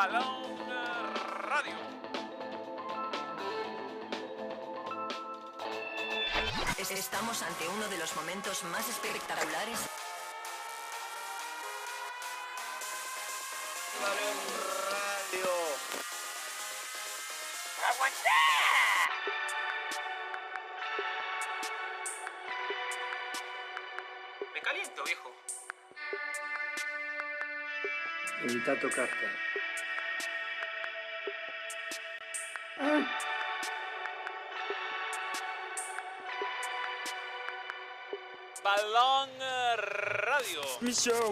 Balón Radio. Estamos ante uno de los momentos más espectaculares. Balón Radio. Me caliento, viejo. Evita tocarte. Radio. Mi show,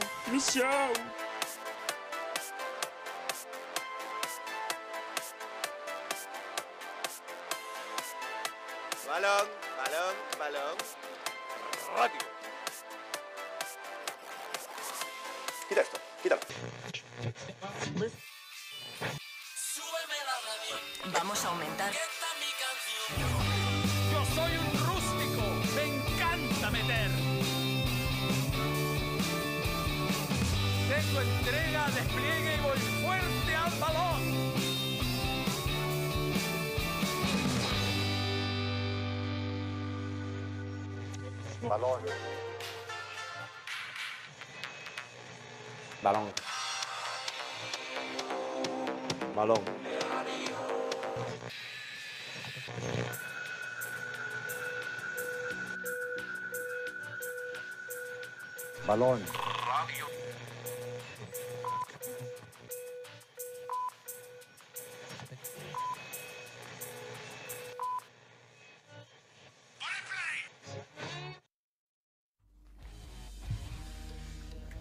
Balón.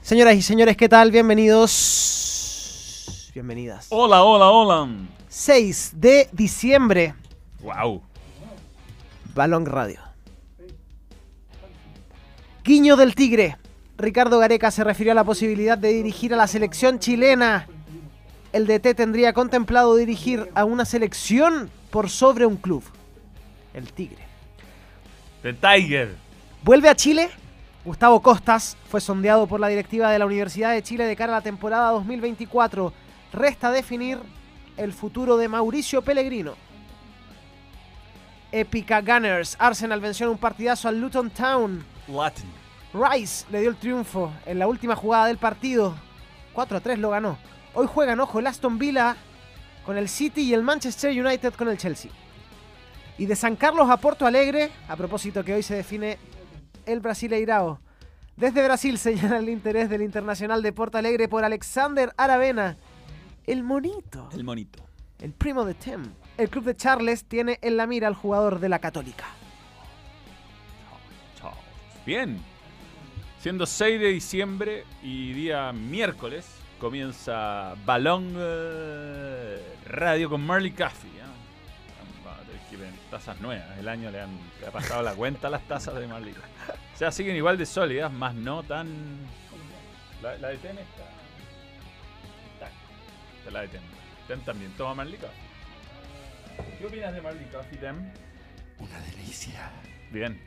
Señoras y señores, ¿qué tal? Bienvenidos. Bienvenidas. Hola, hola, hola. 6 de diciembre, Wow. Balón Radio. Guiño del Tigre. Ricardo Gareca se refirió a la posibilidad de dirigir a la selección chilena. El DT tendría contemplado dirigir a una selección por sobre un club. El Tigre. The Tiger. Vuelve a Chile. Gustavo Costas fue sondeado por la directiva de la Universidad de Chile de cara a la temporada 2024. Resta definir el futuro de Mauricio Pellegrino. Épica Gunners. Arsenal venció en un partidazo al Luton Town. Latin. Rice le dio el triunfo en la última jugada del partido. 4 a 3 lo ganó. Hoy juegan, ojo, el Aston Villa con el City y el Manchester United con el Chelsea. Y de San Carlos a Porto Alegre, a propósito que hoy se define el Brasileirao. Desde Brasil señala el interés del Internacional de Porto Alegre por Alexander Aravena. El monito, El monito. el primo de Tem. El club de Charles tiene en la mira al jugador de la Católica. Bien. Siendo 6 de diciembre y día miércoles, comienza Balón eh, Radio con Marley Coffee. ¿eh? Que ver tazas nuevas. El año le han le ha pasado la cuenta a las tazas de Marley. O sea, siguen igual de sólidas, más no tan. La, la de Ten está. Está. La de Ten. Ten también. Toma Marley Coffee. ¿Qué opinas de Marley Coffee, Ten? Una delicia. Bien.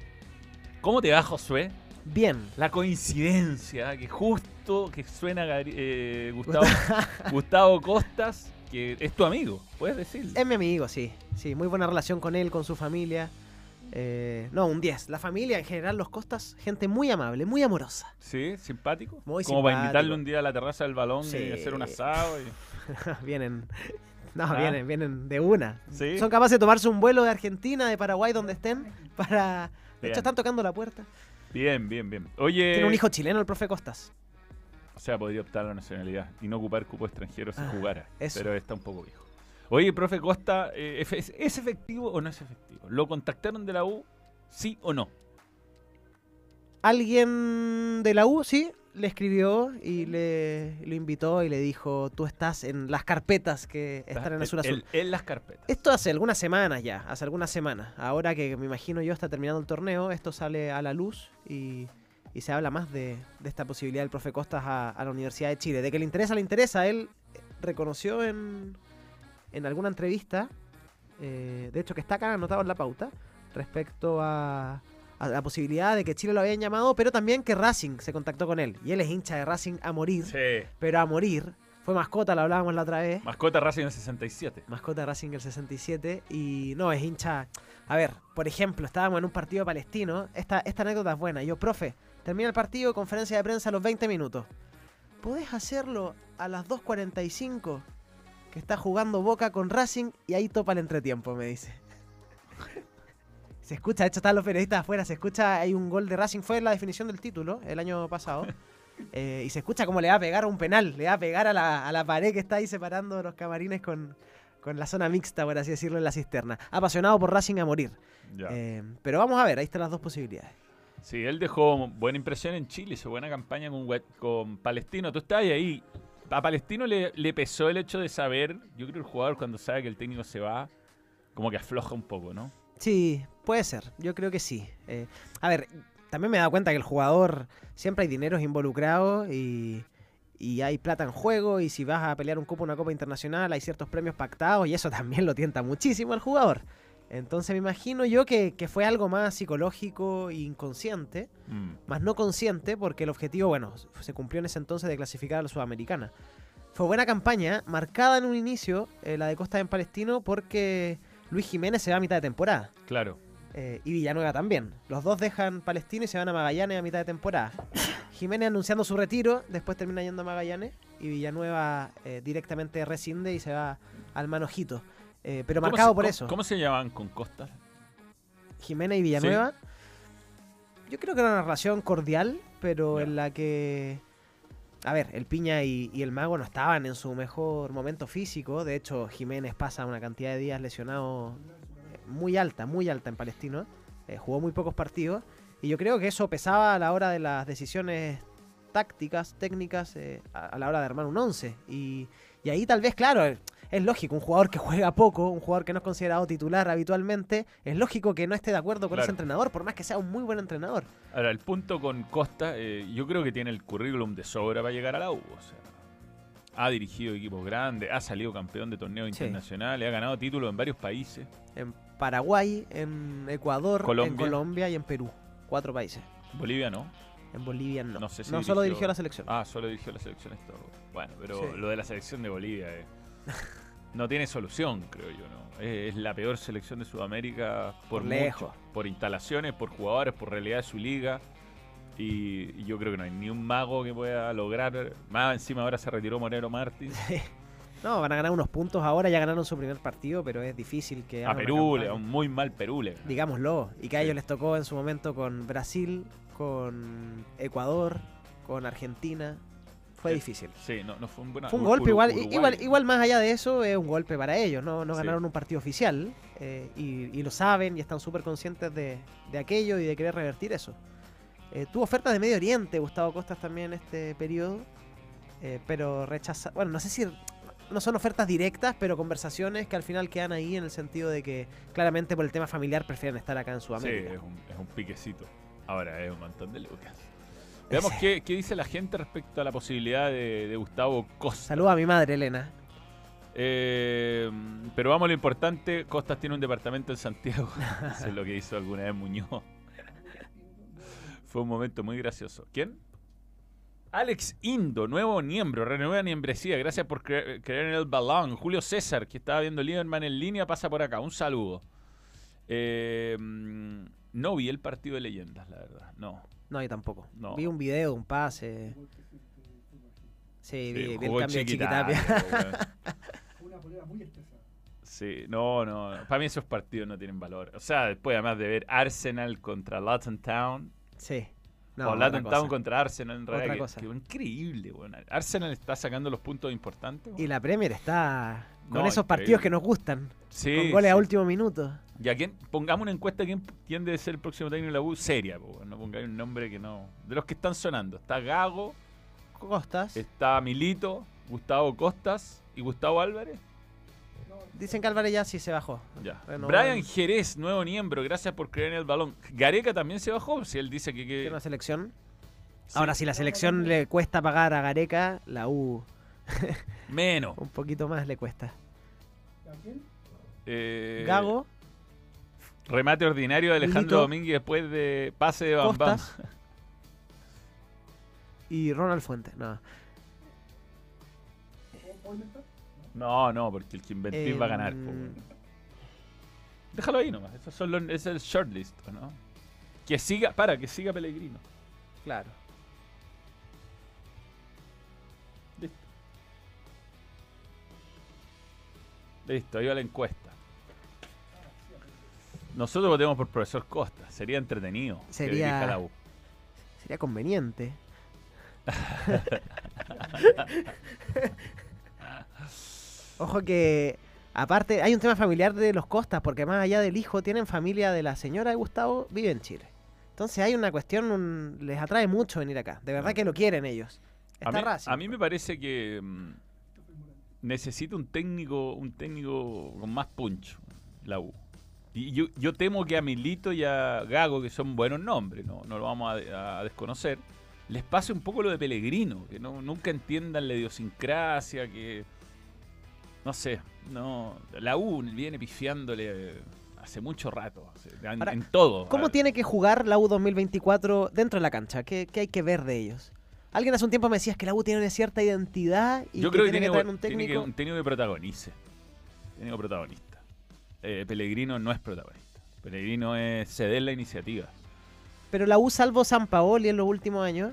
¿Cómo te va, Josué? Bien, La coincidencia que justo que suena eh, Gustavo, Gustavo Costas, que es tu amigo, puedes decirlo. Es mi amigo, sí. Sí, muy buena relación con él, con su familia. Eh, no, un 10. La familia en general, los Costas, gente muy amable, muy amorosa. Sí, simpático. Muy Como para invitarle un día a la terraza del balón Sí. y hacer un asado. y- vienen. No, ¿Ah? vienen, vienen de una. Sí. Son capaces de tomarse un vuelo de Argentina, de Paraguay, donde estén, para. De Bien. hecho, están tocando la puerta. Bien, bien, bien. Oye, Tiene un hijo chileno, el profe Costas. o sea, podría optar a la nacionalidad y no ocupar cupo extranjero si Ah, jugara. eso. Pero está un poco viejo. Oye, profe Costa, eh, ¿es, ¿es efectivo o no es efectivo? ¿Lo contactaron de la U? ¿Sí o no? Alguien de la U, sí, le escribió y le lo invitó y le dijo: Tú estás en las carpetas que están en Azul Azul. En- en las carpetas. Esto hace algunas semanas ya, hace algunas semanas. Ahora que me imagino yo está terminando el torneo, esto sale a la luz y, y se habla más de, de esta posibilidad del profe Costas a, a la Universidad de Chile. De que le interesa, le interesa. Él reconoció en, en alguna entrevista, eh, de hecho que está acá anotado en la pauta, respecto a, a la posibilidad de que Chile lo habían llamado, pero también que Racing se contactó con él. Y él es hincha de Racing a morir, Sí. pero a morir. Fue mascota, lo hablábamos la otra vez. Mascota Racing del 67. Mascota Racing el 67. Y no, es hincha. A ver, por ejemplo, estábamos en un partido palestino. Esta, esta anécdota es buena. Yo, profe, termina el partido, conferencia de prensa a los 20 minutos. ¿Podés hacerlo a las 2.45? Que está jugando Boca con Racing y ahí topa el entretiempo, me dice. Se escucha, de hecho están los periodistas afuera, se escucha, hay un gol de Racing, fue la definición del título el año pasado. eh, y se escucha como le va a pegar un penal, le va a pegar a la, a la pared que está ahí separando los camarines con, con la zona mixta, por así decirlo, en la cisterna. Apasionado por Racing a morir. Eh, pero vamos a ver, ahí están las dos posibilidades. Sí, él dejó buena impresión en Chile, hizo buena campaña con, con Palestino. Tú estabas ahí. A Palestino le, le pesó el hecho de saber, yo creo que el jugador cuando sabe que el técnico se va, como que afloja un poco, ¿no? Sí, puede ser, yo creo que sí. Eh, a ver, también me he dado cuenta que el jugador siempre hay dineros involucrados y, y hay plata en juego y si vas a pelear un cupo, una copa internacional, hay ciertos premios pactados y eso también lo tienta muchísimo al jugador. Entonces me imagino yo que, que fue algo más psicológico e inconsciente, Mm. más no consciente, porque el objetivo, bueno, se cumplió en ese entonces de clasificar a la Sudamericana. Fue buena campaña, marcada en un inicio, eh, la de Costa en Palestino, porque Luis Jiménez se va a mitad de temporada. Claro. eh, y Villanueva también. Los dos dejan Palestino y se van a Magallanes a mitad de temporada. Jiménez anunciando su retiro, después termina yendo a Magallanes y Villanueva eh, directamente rescinde y se va al Manojito. Eh, pero ¿Cómo marcado se- por eso. ¿Cómo se llamaban con Costa? Jiménez y Villanueva. Yo creo que era una relación cordial, pero en la que. A ver, el Piña y, el Mago no estaban en su mejor momento físico. De hecho, Jiménez pasa una cantidad de días lesionado eh, muy alta, muy alta en Palestino. Eh, jugó muy pocos partidos. Y yo creo que eso pesaba a la hora de las decisiones tácticas, técnicas, eh, a, a la hora de armar un 11. Y, y ahí tal vez, claro, es lógico, un jugador que juega poco, un jugador que no es considerado titular habitualmente, es lógico que no esté de acuerdo con Claro. ese entrenador, por más que sea un muy buen entrenador. Ahora, el punto con Costa, eh, yo creo que tiene el currículum de sobra para llegar a la U. O sea, ha dirigido equipos grandes, ha salido campeón de torneos Sí. internacionales, ha ganado títulos en varios países. En Paraguay, en Ecuador, en Colombia. Colombia y en Perú. Cuatro países. Bolivia no. En Bolivia no. No sé si solo dirigió- dirigió la selección. Ah, solo dirigió la selección esto. Bueno, pero Sí. lo de la selección de Bolivia eh, no tiene solución, creo yo, ¿no? Es, es la peor selección de Sudamérica por, Por mucho, lejos. por instalaciones, por jugadores, por realidad de su liga. Y, y yo creo que no hay ni un mago que pueda lograr. Más encima ahora se retiró Moreno Martins. No, van a ganar unos puntos ahora, ya ganaron su primer partido, pero es difícil que A Perú, le- a un muy mal Perú le digámoslo, y que a Sí. ellos les tocó en su momento con Brasil, con Ecuador, con Argentina. Fue Eh, difícil. Sí, no, no fue un buen Fue un golpe igual, Uruguay. igual, igual más allá de eso, es un golpe para ellos, no, no Sí. ganaron un partido oficial eh, y, y lo saben y están súper conscientes de, de aquello y de querer revertir eso. Eh, tuvo ofertas de Medio Oriente, Gustavo Costas también en este periodo, eh, pero rechaza, bueno, no sé si no son ofertas directas, pero conversaciones que al final quedan ahí en el sentido de que claramente por el tema familiar prefieren estar acá en Sí, Sudamérica. es un, es un piquecito. Ahora es un montón de lucas. Veamos qué, qué dice la gente respecto a la posibilidad de, de Gustavo Costa. Saluda a mi madre, Elena. Eh, pero vamos a lo importante, Costas tiene un departamento en Santiago. Eso es lo que hizo alguna vez Muñoz. Fue un momento muy gracioso. ¿Quién? Alex Indo, nuevo miembro, renueva membresía. Gracias por cre- creer en el balón. Julio César, que estaba viendo Lieberman en línea, pasa por acá. Un saludo. Eh, no vi el partido de leyendas, la verdad. No. No, yo tampoco. No. Vi un video, un pase. Sí, vi, Sí, vi el cambio de Chiquitapia, Chiquitapia. weón. Sí, no, no. Para mí esos partidos no tienen valor. O sea, después además de ver Arsenal contra Luton Town. sí. o otra Luton. Town contra Arsenal en realidad. Otra que- cosa. que increíble, weón. Arsenal está sacando los puntos importantes. Y la Premier está con No, esos increíble. partidos que nos gustan. sí, con goles a último minuto. Y a quién, pongamos una encuesta quién, quién debe ser el próximo técnico de la U. Seria, po, no pongáis un nombre que no. De los que están sonando. Está Gago, Costas. está Milito, Gustavo Costas y Gustavo Álvarez. Dicen que Álvarez ya sí se bajó. Ya. Renovó Brian Jerez, nuevo miembro, gracias por creer en el balón. Gareca también se bajó, si él dice que... que- Tiene una selección. sí, Ahora, si la selección le cuesta pagar a Gareca, la U Menos. un poquito más le cuesta. Eh, Gago, Remate ordinario de Alejandro Milito. Domínguez después de pase de Bam Bam. Y Ronald Fuentes. No. No, no, porque el que inventir va a ganar. po. Em, Déjalo ahí nomás. Esos son los, es el shortlist, ¿o ¿no? Que siga, para, que siga Pellegrino. Claro. Listo, ahí va la encuesta. Nosotros votemos por profesor Costa. Sería entretenido. que Sería- dirija la U. Sería conveniente. Ojo que, aparte, hay un tema familiar de los Costas, porque más allá del hijo, tienen familia de la señora de Gustavo, vive en Chile. Entonces hay una cuestión, un- les atrae mucho venir acá. De verdad que lo quieren ellos. A Está mí, Racing. a mí me parece que mm, necesita un técnico, un técnico con más punch, la U. Y yo, yo temo que a Milito y a Gago, que son buenos nombres, no, no lo vamos a, a desconocer, les pase un poco lo de Pellegrino, que no, nunca entiendan la idiosincrasia, que no sé, no la U viene pifiándole hace mucho rato, en, Ahora, en todo. ¿Cómo tiene que jugar la U 2024 dentro de la cancha? ¿Qué, qué hay que ver de ellos? Alguien hace un tiempo me decía que la U tiene una cierta identidad y Yo que creo que tiene tiene, que traer bu- un tiene que técnico. un técnico que protagonice. Técnico protagonista. Eh, Pellegrino no es protagonista. Pellegrino es ceder la iniciativa. Pero la U, salvo San Paoli en los últimos años,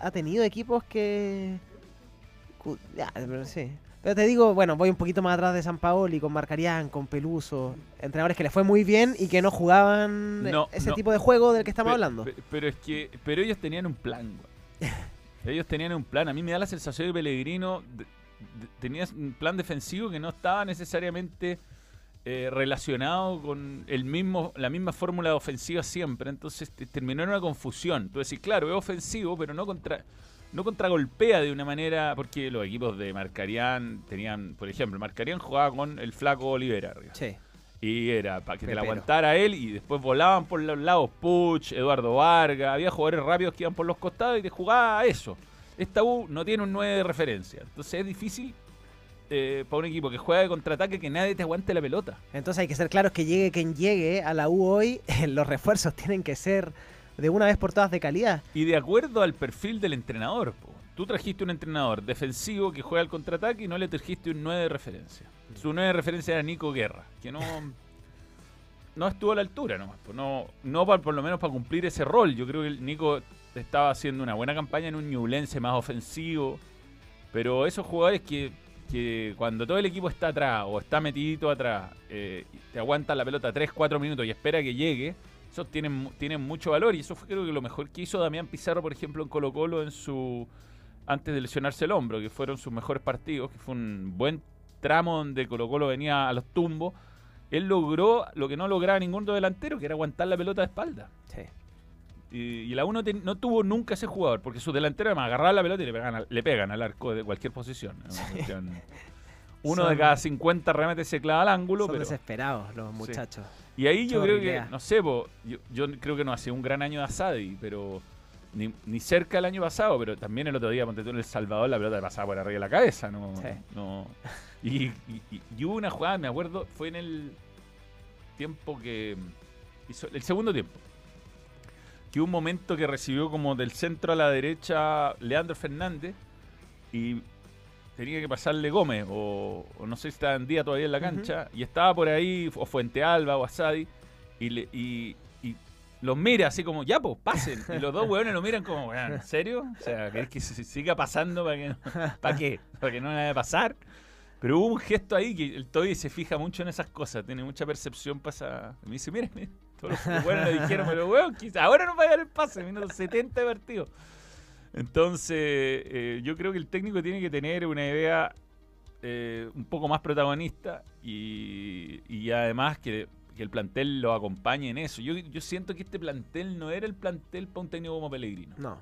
ha tenido equipos que. Ya, pero sí. Pero te digo, bueno, voy un poquito más atrás de San Paoli, con Marcarián, con Peluso, entrenadores que les fue muy bien y que no jugaban No, ese no. tipo de juego del que estamos hablando. pe- pero es que pero ellos tenían un plan. güey. Ellos tenían un plan. A mí me da la sensación de Pellegrino de- tenía un plan defensivo que no estaba necesariamente eh, relacionado con el mismo la misma fórmula ofensiva siempre. Entonces te- terminó en una confusión. Tú decís, claro, es ofensivo, pero no contra no contragolpea de una manera porque los equipos de Marcarián tenían, por ejemplo, Marcarián jugaba con el flaco Olivera. Sí. Y era para que te la aguantara él y después volaban por los lados Puch, Eduardo Vargas, había jugadores rápidos que iban por los costados y te jugaba a eso. Esta U no tiene un 9 de referencia, entonces es difícil eh, para un equipo que juega de contraataque que nadie te aguante la pelota. Entonces hay que ser claros que llegue quien llegue a la U hoy, los refuerzos tienen que ser de una vez por todas de calidad. Y de acuerdo al perfil del entrenador, po. tú trajiste un entrenador defensivo que juega al contraataque y no le trajiste un 9 de referencia. Su 9 de referencia era Nico Guerra, que no, no estuvo a la altura nomás. po. No, no pa- por lo menos para cumplir ese rol. Yo creo que Nico estaba haciendo una buena campaña en un Ñublense más ofensivo. Pero esos jugadores que, que cuando todo el equipo está atrás o está metidito atrás, eh, te aguantan la pelota 3-4 minutos y espera que llegue, esos tienen, tienen mucho valor. Y eso fue creo que lo mejor que hizo Damián Pizarro, por ejemplo, en Colo Colo en su antes de lesionarse el hombro, que fueron sus mejores partidos, que fue un buen tramo donde Colo Colo venía a los tumbos. Él logró lo que no lograba ningún otro delantero, que era aguantar la pelota de espalda. Sí. Y, y la U no, ten- no tuvo nunca ese jugador, porque sus delanteros además agarraban la pelota y le pegan, al- le pegan al arco de cualquier posición. Uno de cada 50 remetes se clava al ángulo, Son pero... desesperados los muchachos. Y ahí yo creo que, no sé, po, yo, yo creo que no ha sido un gran año de Asadi, pero ni, ni cerca del año pasado, pero también el otro día, ponte tú en El Salvador, la pelota le pasaba por arriba de la cabeza, ¿no? Sí. no y, y- y- hubo una jugada, me acuerdo, fue en el tiempo que hizo, el segundo tiempo, que hubo un momento que recibió como del centro a la derecha Leandro Fernández y tenía que pasarle Gómez, o, o no sé si estaba en día todavía en la cancha, y estaba por ahí, o Fuente Alba o Asadi, y, le, y, y los mira así como, ya pues, pasen. Y los dos hueones lo miran como, "Weón, ¿en serio? O sea, ¿querés que se siga pasando para que no, ¿para qué? ¿Para que no le vaya a pasar? Pero hubo un gesto ahí que el Toby se fija mucho en esas cosas, tiene mucha percepción para esa... Me dice, mire, mire, todos los buenos le dijeron, pero weón, quizá ahora no va a dar el pase, minuto 70 de. Entonces, eh, yo creo que el técnico tiene que tener una idea eh, un poco más protagonista y, y además que, que el plantel lo acompañe en eso. Yo, yo siento que este plantel no era el plantel para un técnico como Pellegrino. No.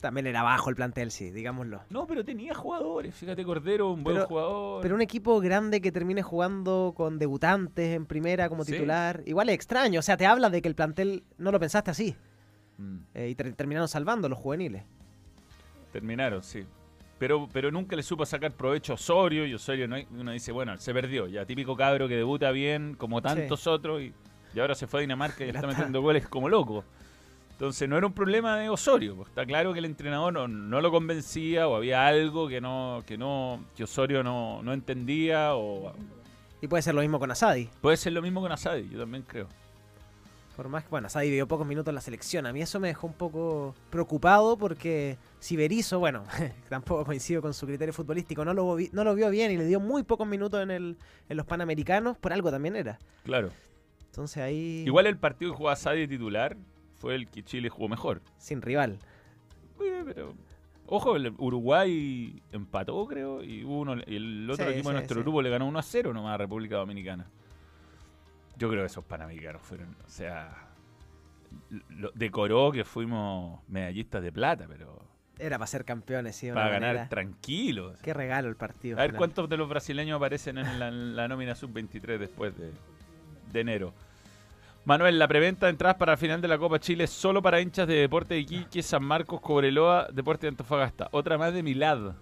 También era bajo el plantel, sí, digámoslo. No, pero tenía jugadores. Fíjate, Cordero, un buen Pero- jugador. Pero un equipo grande que termine jugando con debutantes en primera como Sí. titular, igual es extraño. O sea, te habla de que el plantel no lo pensaste así. Mm, eh, y ter- terminaron salvando los juveniles. terminaron, sí. Pero, pero nunca le supo sacar provecho a Osorio y Osorio no, uno dice, bueno, se perdió. Ya típico cabro que debuta bien como tantos otros y, y ahora se fue a Dinamarca y Ya está está. metiendo goles como loco. Entonces no era un problema de Osorio. pues, está claro que el entrenador no, no lo convencía o había algo que no que no que Osorio no, no entendía o Y puede ser lo mismo con Asadi. puede ser lo mismo con Asadi, yo también creo. Por más que, bueno, Asadi dio pocos minutos en la selección. A mí eso me dejó un poco preocupado porque si Berizzo, bueno, tampoco coincido con su criterio futbolístico, no lo, no lo vio bien y le dio muy pocos minutos en, el, en los Panamericanos, por algo también era. Claro. Entonces ahí, Igual el partido que jugó Asadi titular fue el que Chile jugó mejor. sin rival. Eh, pero ojo, el Uruguay empató, creo, y uno, el otro Sí, equipo de nuestro sí. grupo le ganó 1 a 0 nomás a República Dominicana. Yo creo que esos panamericanos fueron, o sea, lo- decoró que fuimos medallistas de plata, pero Era para ser campeones, sí. para ganar manera. tranquilos. Qué regalo el partido. A ver final. cuántos de los brasileños aparecen en la, en la nómina sub-23 después de, de enero. Manuel, la preventa de entradas para el final de la Copa Chile es solo para hinchas de Deporte de Iquique, San Marcos, Cobreloa, Deporte de Antofagasta. Otra más de Milad.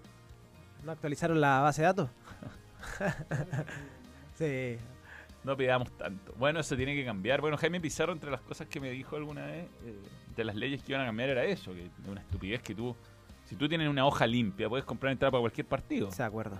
¿No actualizaron la base de datos? sí. No pidamos tanto. Bueno, eso tiene que cambiar. Bueno, Jaime Pizarro, entre las cosas que me dijo alguna vez, eh, de las leyes que iban a cambiar era eso, que una estupidez que tú, si tú tienes una hoja limpia, puedes comprar entrada para cualquier partido. Se de acuerdo.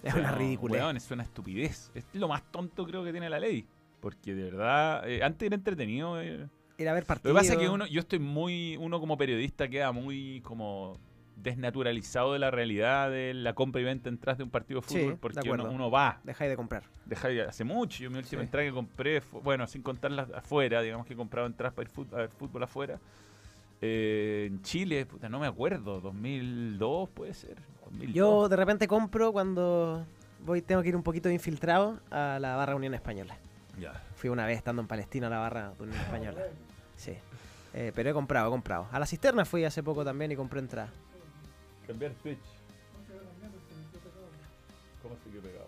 Es una weón, es una estupidez. Es lo más tonto creo que tiene la ley. Porque de verdad, eh, antes era entretenido. eh. Ir a ver Lo partidos. que pasa es que uno, yo estoy muy, uno como periodista queda muy como desnaturalizado de la realidad de la compra y venta entradas de un partido de fútbol. porque uno, uno va, Dejáis de comprar. deja de- hace mucho. Yo mi última Sí. entrada que compré, fue- bueno, sin contar las de afuera, digamos que he comprado entradas para ir fut- a ver fútbol afuera. eh, en Chile, puta, no me acuerdo, 2002 puede ser. 2002. Yo de repente compro cuando voy, tengo que ir un poquito infiltrado a la barra Unión Española. Ya. Fui una vez estando en Palestina a la barra de Unión Española. Sí. Eh, pero he comprado, he comprado. A la cisterna fui hace poco también y compré entrada. Cambiar Twitch. ¿Cómo se quedó pegado?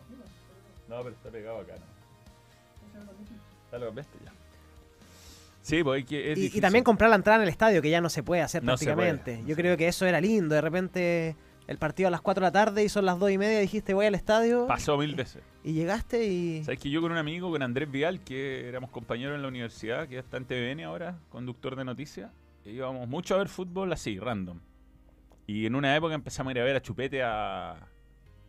No, pero está pegado acá, ¿no? ¿Ya lo cambiaste ya? Sí, pues hay que, es Y, y también comprar la entrada en el estadio, que ya no se puede hacer No prácticamente. puede, Yo creo que eso era lindo. De repente el partido a las 4 de la tarde y son las 2 y media. Dijiste, voy al estadio. Pasó mil veces. Y llegaste y. ¿Sabes que yo con un amigo, con Andrés Vial, que éramos compañeros en la universidad, que está en TVN ahora, conductor de noticias, e íbamos mucho a ver fútbol así, random. Y en una época empezamos a ir a ver a Chupete a,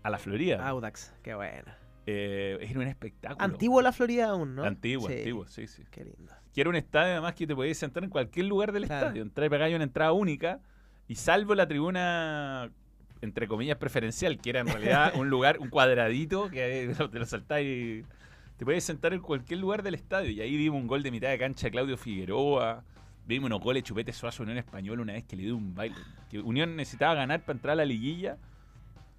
a la Florida. Audax, qué bueno. Eh, era un espectáculo. Antiguo la Florida aún, ¿no? Antiguo, Sí, antiguo, sí, sí. Qué lindo. Que era un estadio además que te podías sentar en cualquier lugar del Claro. estadio. Entrar y pegar una entrada única. Y salvo la tribuna, entre comillas, preferencial, que era en realidad un lugar, un cuadradito, que te lo saltás y te podías sentar en cualquier lugar del estadio. Y ahí vimos un gol de mitad de cancha de Claudio Figueroa. Vimos unos goles chupete suazo Unión Española una vez que le dio un baile. Que Unión necesitaba ganar para entrar a la liguilla.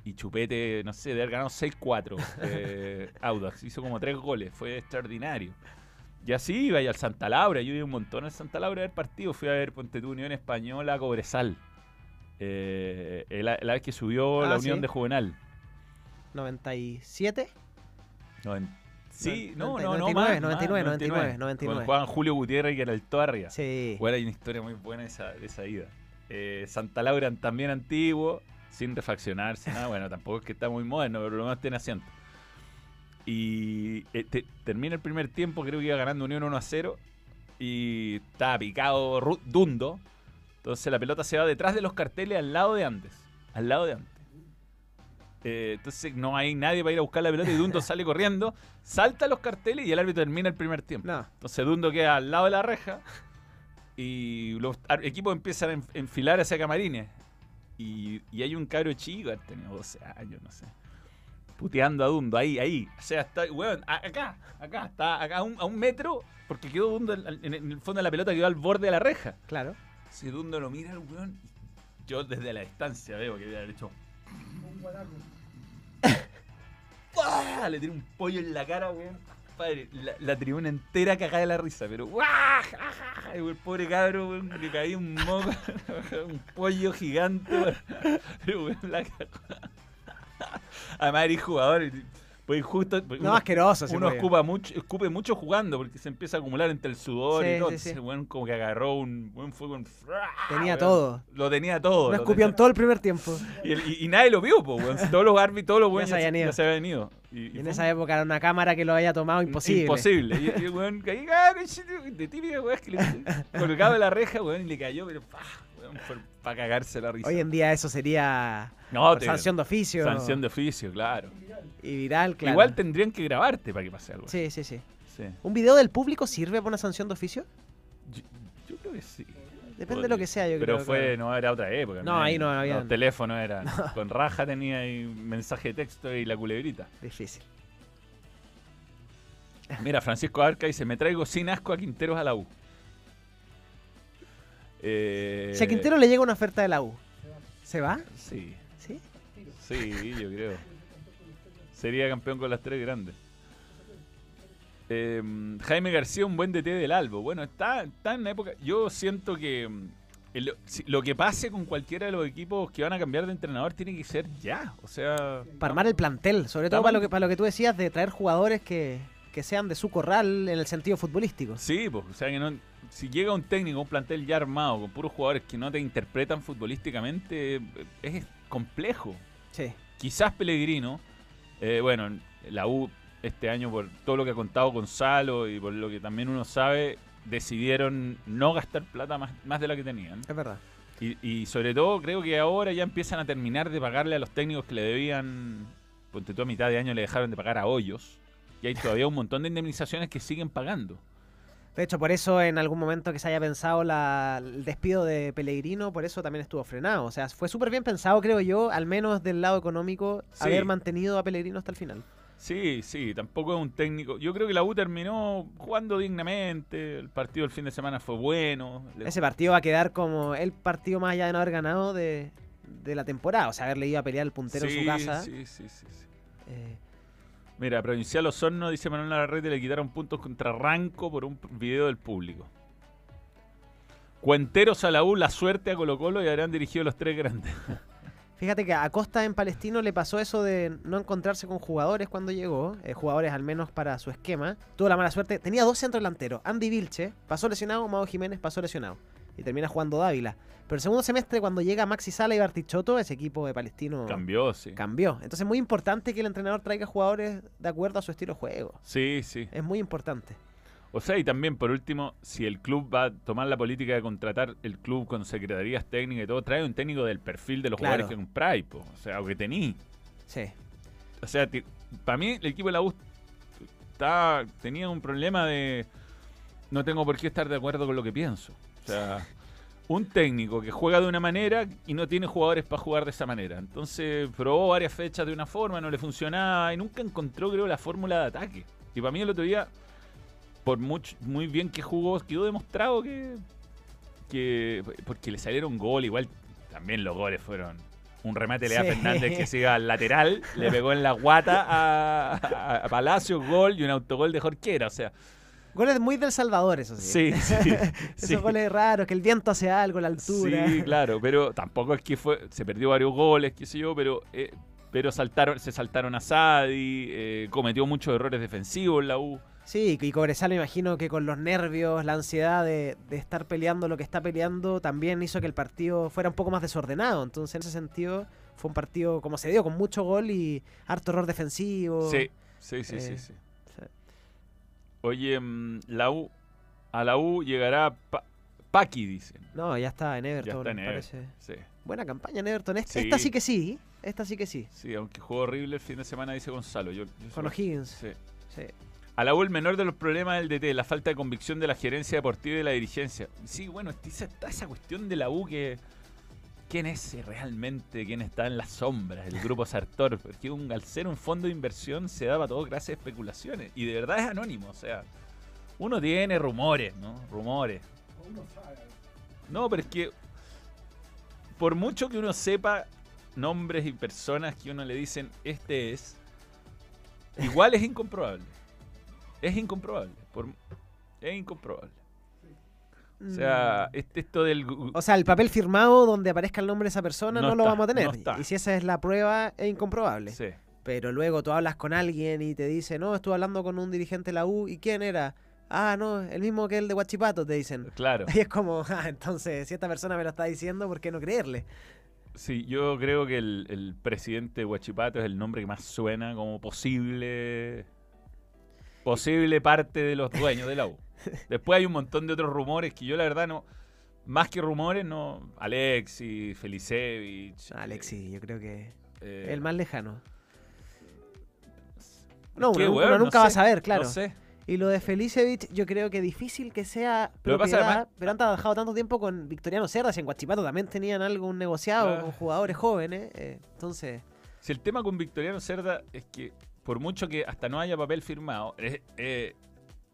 Y Chupete, no sé, de haber ganado 6-4. eh, Audax hizo como tres goles. Fue extraordinario. Y así iba y al Santa Laura. Yo iba un montón al Santa Laura a ver partido. Fui a ver Ponte tu Unión Española Cobresal. Eh, la, la vez que subió Ah, la Unión sí. de Juvenal. ¿97? Noven- sí, No, no, no, no, 99, más, 99, más, 99, 99. Cuando jugaban Julio Gutiérrez y era el Torria. Sí. Bueno, hay una historia muy buena de esa, de esa ida. Eh, Santa Laura también antiguo, sin refaccionarse, nada. Bueno, tampoco es que está muy moderno, pero lo menos tiene asiento. Y eh, te- termina el primer tiempo, creo que iba ganando Unión 1 a 0. Y estaba picado Dundo. Entonces la pelota se va detrás de los carteles al lado de antes. Al lado de antes. Eh, entonces no hay nadie para ir a buscar la pelota y Dundo sale corriendo, salta los carteles y el árbitro termina el primer tiempo. No. Entonces Dundo queda al lado de la reja y los equipos empiezan a enf- enfilar hacia camarines. Y, y hay un cabro chico, tenido 12 años, no sé. Puteando a Dundo, ahí, ahí. O sea, está, weón, acá, acá, está acá a un, a un metro, porque quedó Dundo en, en- en el fondo de la pelota, quedó al borde de la reja. Claro. Si Dundo lo mira al weón, yo desde la distancia veo que debe haber hecho. ¡Pah! Le tiene un pollo en la cara, weón. Padre, la, tribuna entera cagada de la risa, pero ¡guau! el pobre cabro, weón, le caía un moco, un pollo gigante, weón. Pero weón, la cagó. Además eres jugador y Pues justo. pues No, uno- asqueroso. ese Uno weón. escupa mucho, escupe mucho jugando porque se empieza a acumular entre el sudor Sí, y todo. sí, sí. weón, como que agarró un buen fuego en. Tenía weón. todo. Lo tenía todo. Lo lo escupió en todo el primer tiempo. Y, el- y- y nadie lo vio, po, weón. Todos los árbitros, todos los weones ya se habían ido. Y, en esa época era una cámara que lo haya tomado imposible. Imposible. Y, el weón caí, ah, de típica weón que le colgaba de la reja, weón, y le cayó, pero para cagarse la risa. Hoy en día eso sería no, sanción de oficio. sanción de oficio, claro. Y viral, claro. Igual tendrían que grabarte para que pase algo. Sí, sí, sí. Sí. ¿Un video del público sirve para una sanción de oficio? Yo, yo creo que sí. Depende de lo que sea, yo Pero creo. fue, claro. no era otra época. No, ahí no había- Los teléfonos eran. Con raja tenía ahí mensaje de texto y la culebrita. Difícil. Mira, Francisco Arca dice: Me traigo sin asco a Quinteros a la U. Eh, Si a Quintero le llega una oferta de la U, ¿se va? Sí, ¿Sí? sí, yo creo. Sería campeón con las tres grandes. Eh, Jaime García, un buen DT del Albo. Bueno, está, está en época. Yo siento que mm, el- si- lo que pase con cualquiera de los equipos que van a cambiar de entrenador tiene que ser ya. O sea. Para armar el plantel, sobre todo para lo, que, para lo que tú decías de traer jugadores que, que sean de su corral en el sentido futbolístico. Sí, pues, o sea que no, si llega un técnico, un plantel ya armado, con puros jugadores que no te interpretan futbolísticamente, eh, es complejo. Sí. Quizás Pellegrino, eh, bueno, la U este año por todo lo que ha contado Gonzalo y por lo que también uno sabe, decidieron no gastar plata más, más de la que tenían. Es verdad. Y, y sobre todo creo que ahora ya empiezan a terminar de pagarle a los técnicos que le debían, ponte tú a mitad de año le dejaron de pagar a Hoyos. Y hay todavía un montón de indemnizaciones que siguen pagando. De hecho, por eso en algún momento que se haya pensado la- el despido de Pellegrino, por eso también estuvo frenado. O sea, fue súper bien pensado, creo yo, al menos del lado económico, Sí. haber mantenido a Pellegrino hasta el final. Sí, sí, tampoco es un técnico. Yo creo que la U terminó jugando dignamente. El partido el fin de semana fue bueno. Ese partido va a quedar como el partido más allá de no haber ganado de, de la temporada. O sea, haberle ido a pelear el puntero en su casa. Sí, sí, sí, sí. Eh, Mira, Provincial Osorno, dice Manuel Navarrete, le quitaron puntos contra Ranco por un video del público. Cuenteros a la U, la suerte a Colo Colo y habrán dirigido los tres grandes. Fíjate que a Costa en Palestino le pasó eso de no encontrarse con jugadores cuando llegó, eh, jugadores al menos para su esquema. Tuvo la mala suerte, tenía dos centros delanteros, Andy Vilche, pasó lesionado, Mauro Jiménez pasó lesionado. Y termina jugando Dávila. Pero el segundo semestre, cuando llega Maxi Sala y Bartichotto, ese equipo de Palestino Cambió, sí. cambió. Entonces es muy importante que el entrenador traiga jugadores de acuerdo a su estilo de juego. Sí, sí. Es muy importante. O sea, y también, por último, si el club va a tomar la política de contratar el club con secretarías técnicas y todo, trae un técnico del perfil de los Claro. jugadores que compráis, po. o sea, o que tení. Sí. O sea, para mí el equipo de la U está, tenía un problema de no tengo por qué estar de acuerdo con lo que pienso. Sea, un técnico que juega de una manera y no tiene jugadores para jugar de esa manera. Entonces probó varias fechas de una forma, no le funcionaba y nunca encontró, creo, la fórmula de ataque. Y para mí el otro día, por mucho, muy bien que jugó, quedó demostrado que, que porque le salieron gol, igual también los goles fueron un remate de Lea Sí. Fernández que se iba al lateral, le pegó en la guata a, a- a Palacio, gol y un autogol de Jorquera. O sea, Goles muy del Salvador, eso sí. sí, sí. Esos sí. goles raros, que el viento hace algo, la altura. Sí, claro, pero tampoco es que fue, se perdió varios goles, qué sé yo, pero eh, pero saltaron, se saltaron a Sadi, eh, cometió muchos errores defensivos en la U. Sí, y Cobresal me imagino que con los nervios, la ansiedad de, de estar peleando lo que está peleando, también hizo que el partido fuera un poco más desordenado. Entonces, en ese sentido, fue un partido como se dio, con mucho gol y harto error defensivo. Sí, sí, sí, eh, sí, sí. Oye, mm, la U, a la U llegará Pa- Paqui, dicen. No, ya está en Everton, Ya está en me Everton. parece. Sí, Buena campaña en Everton. Esta, Sí. esta sí que sí, esta sí que sí. sí, aunque jugó horrible el fin de semana, dice Gonzalo. Yo, yo Con O'Higgins. Sí. Sí. A la U el menor de los problemas del DT, la falta de convicción de la gerencia deportiva y de la dirigencia. Sí, bueno, está esa cuestión de la U que... ¿Quién es realmente quién está en las sombras? El grupo Sartor. Porque un, al ser un fondo de inversión se daba todo clase de especulaciones. Y de verdad es anónimo. O sea, uno tiene rumores, ¿no? Rumores. No, pero es que por mucho que uno sepa nombres y personas que uno le dicen, este es, igual es incomprobable. Es incomprobable. Por, es incomprobable. O sea, Mm. este, esto del... O sea, el papel firmado donde aparezca el nombre de esa persona no, No lo vamos a tener. no. Y si esa es la prueba, es incomprobable. Sí. Pero luego tú hablas con alguien y te dice, no, estuve hablando con un dirigente de la U. ¿Y quién era? Ah, no, el mismo que el de Huachipato, te dicen. Claro. Y es como, ah, entonces, si esta persona me lo está diciendo, ¿por qué no creerle? Sí, yo creo que el, el presidente de Huachipato es el nombre que más suena como posible posible parte de los dueños de la U. Después hay un montón de otros rumores que yo la verdad no, más que rumores, no, Alexi, Felicevich. Alexi, yo creo que eh, el más lejano. No, uno, weón, uno no nunca va a saber, claro. No sé. Y lo de Felicevich, yo creo que difícil que sea Lo que pasa, además- pero han trabajado tanto tiempo con Victoriano Cerdas y en Guachipato también tenían algo, un negociado Ah. con jugadores jóvenes. eh, entonces, Si el tema con Victoriano Cerda es que, por mucho que hasta no haya papel firmado, eh,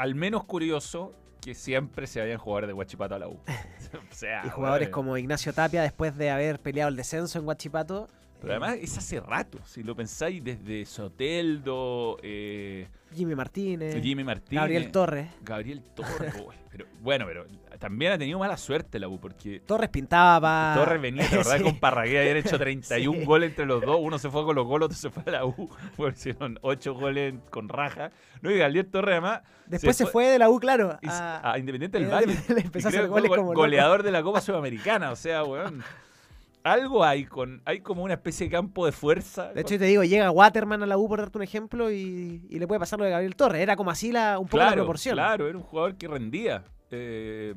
al menos curioso que siempre se vayan jugadores de Huachipato a la U. o sea, y jugadores como Ignacio Tapia, después de haber peleado el descenso en Guachipato. Pero además es hace rato, si lo pensáis, desde Soteldo, eh, Jimmy Martínez, Jimmy Martínez. Gabriel Torres. Gabriel Torres, güey. pero Bueno, pero también ha tenido mala suerte la U, porque Torres pintaba para. Torres venía, la verdad, Sí. con Parragué habían hecho 31 Sí. goles entre los dos. Uno se fue con los goles, otro se fue a la U. Hicieron 8 goles con raja. No, y Gabriel Torres, además. Después se fue, de la U, claro. a- a Independiente del Valle. Empezó a hacer goles go- como loco. goleador de la Copa Sudamericana. O sea, weón. Algo hay con. Hay como una especie de campo de fuerza. De hecho, te digo, llega Waterman a la U, por darte un ejemplo, y, y le puede pasar lo de Gabriel Torres. Era como así la, un poco la proporción. claro, era un jugador que rendía. Eh,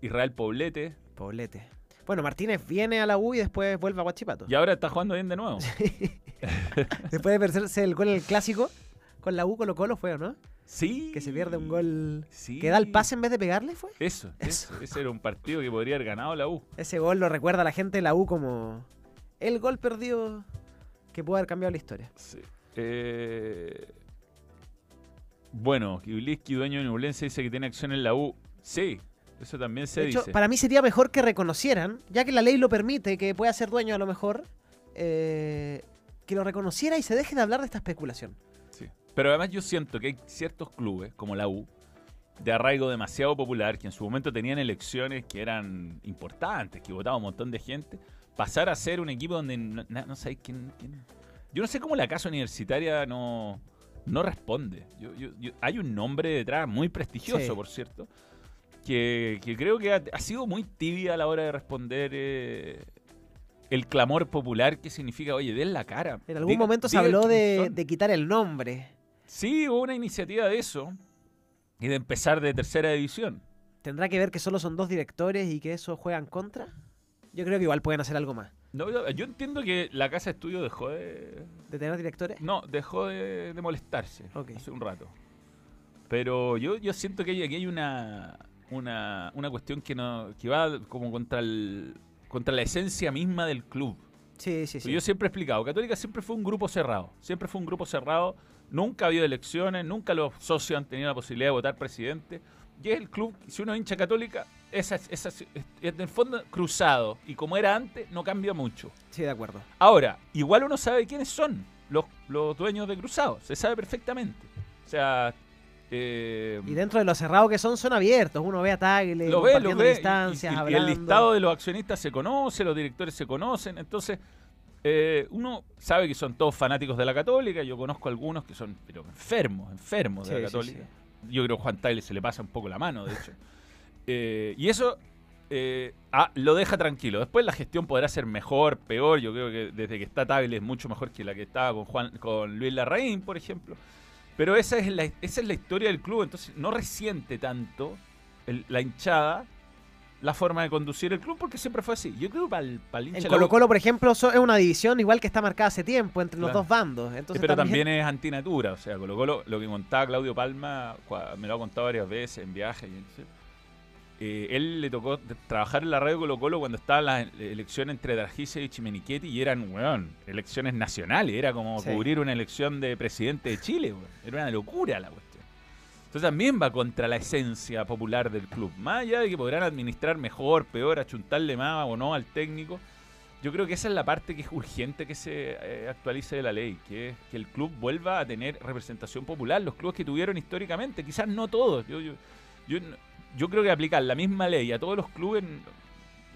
Israel Poblete. Poblete. Bueno, Martínez viene a la U y después vuelve a Guachipato. Y ahora está jugando bien de nuevo. Después de perderse el gol en el clásico, con la U Colo Colo fue, ¿o no? Sí. Que se pierde un gol. Sí. Que da el pase en vez de pegarle, ¿fue? Eso, eso. Ese era un partido que podría haber ganado la U. Ese gol lo recuerda a la gente de la U como el gol perdido que pudo haber cambiado la historia. Sí. Eh, bueno, Kibliski, dueño de Nublense, dice que tiene acción en la U. Sí, eso también se De hecho, dice. para mí sería mejor que reconocieran, ya que la ley lo permite, que pueda ser dueño a lo mejor, eh, que lo reconociera y se deje de hablar de esta especulación. Pero además yo siento que hay ciertos clubes, como la U, de arraigo demasiado popular, que en su momento tenían elecciones que eran importantes, que votaba un montón de gente, pasar a ser un equipo donde no, no sabéis quién, quién- Yo no sé cómo la casa universitaria no, no responde. Yo- yo- yo- hay un nombre detrás muy prestigioso, Sí. por cierto, que, que creo que ha, ha sido muy tibia a la hora de responder eh, el clamor popular que significa, oye, den la cara. En algún diga- momento se habló quién de, son". de quitar el nombre. Sí, hubo una iniciativa de eso y de empezar de tercera división. ¿Tendrá que ver que solo son dos directores y que eso juegan contra? Yo creo que igual pueden hacer algo más. No, yo, yo entiendo que la casa de estudio dejó de. ¿De tener directores? No, dejó de, de molestarse hace un rato. Pero yo, yo siento que aquí hay una, una, una cuestión que no que va como contra el contra la esencia misma del club. Sí, sí, sí. Yo siempre he explicado, Católica siempre fue un grupo cerrado, siempre fue un grupo cerrado, nunca ha habido elecciones, nunca los socios han tenido la posibilidad de votar presidente. Y es el club, si uno es hincha católica, esa, es- esa es, en el fondo cruzado. Y como era antes, no cambia mucho. Sí, de acuerdo. Ahora, igual uno sabe quiénes son los, los dueños de Cruzado, se sabe perfectamente. O sea, eh, Y dentro de lo cerrado que son, son abiertos. Uno ve a Tagle, lo ve, lo ve. y- distancias, y- y, el listado de los accionistas se conoce, los directores se conocen. Entonces, eh, uno sabe que son todos fanáticos de la Católica. Yo conozco algunos que son pero enfermos, enfermos de la Católica. sí. Yo creo que Juan Tagle se le pasa un poco la mano, de hecho. Eh, y eso eh, ah, lo deja tranquilo. Después la gestión podrá ser mejor, peor. Yo creo que desde que está Tagle es mucho mejor que la que estaba con Juan, con Luis Larraín, por ejemplo. Pero esa es la, esa es la historia del club, entonces no resiente tanto el- la hinchada la forma de conducir el club porque siempre fue así. Yo creo que para el, para el hincha En Colo Colo, por ejemplo, so- es una división igual que está marcada hace tiempo entre los dos bandos. Entonces pero también es antinatura, o sea, Colo Colo, lo que contaba Claudio Palma, me lo ha contado varias veces en viajes, eh, él le tocó trabajar en la radio Colo Colo cuando estaban las elecciones entre Dargisevich y Menichetti y eran, weón, elecciones nacionales, era como Sí. cubrir una elección de presidente de Chile, weón. era una locura la cuestión. Entonces también va contra la esencia popular del club, más allá de que podrán administrar mejor, peor, achuntarle más o no al técnico. Yo creo que esa es la parte que es urgente que se eh, actualice de la ley, que es que el club vuelva a tener representación popular, los clubes que tuvieron históricamente, quizás no todos. Yo, yo, yo, yo creo que aplicar la misma ley a todos los clubes,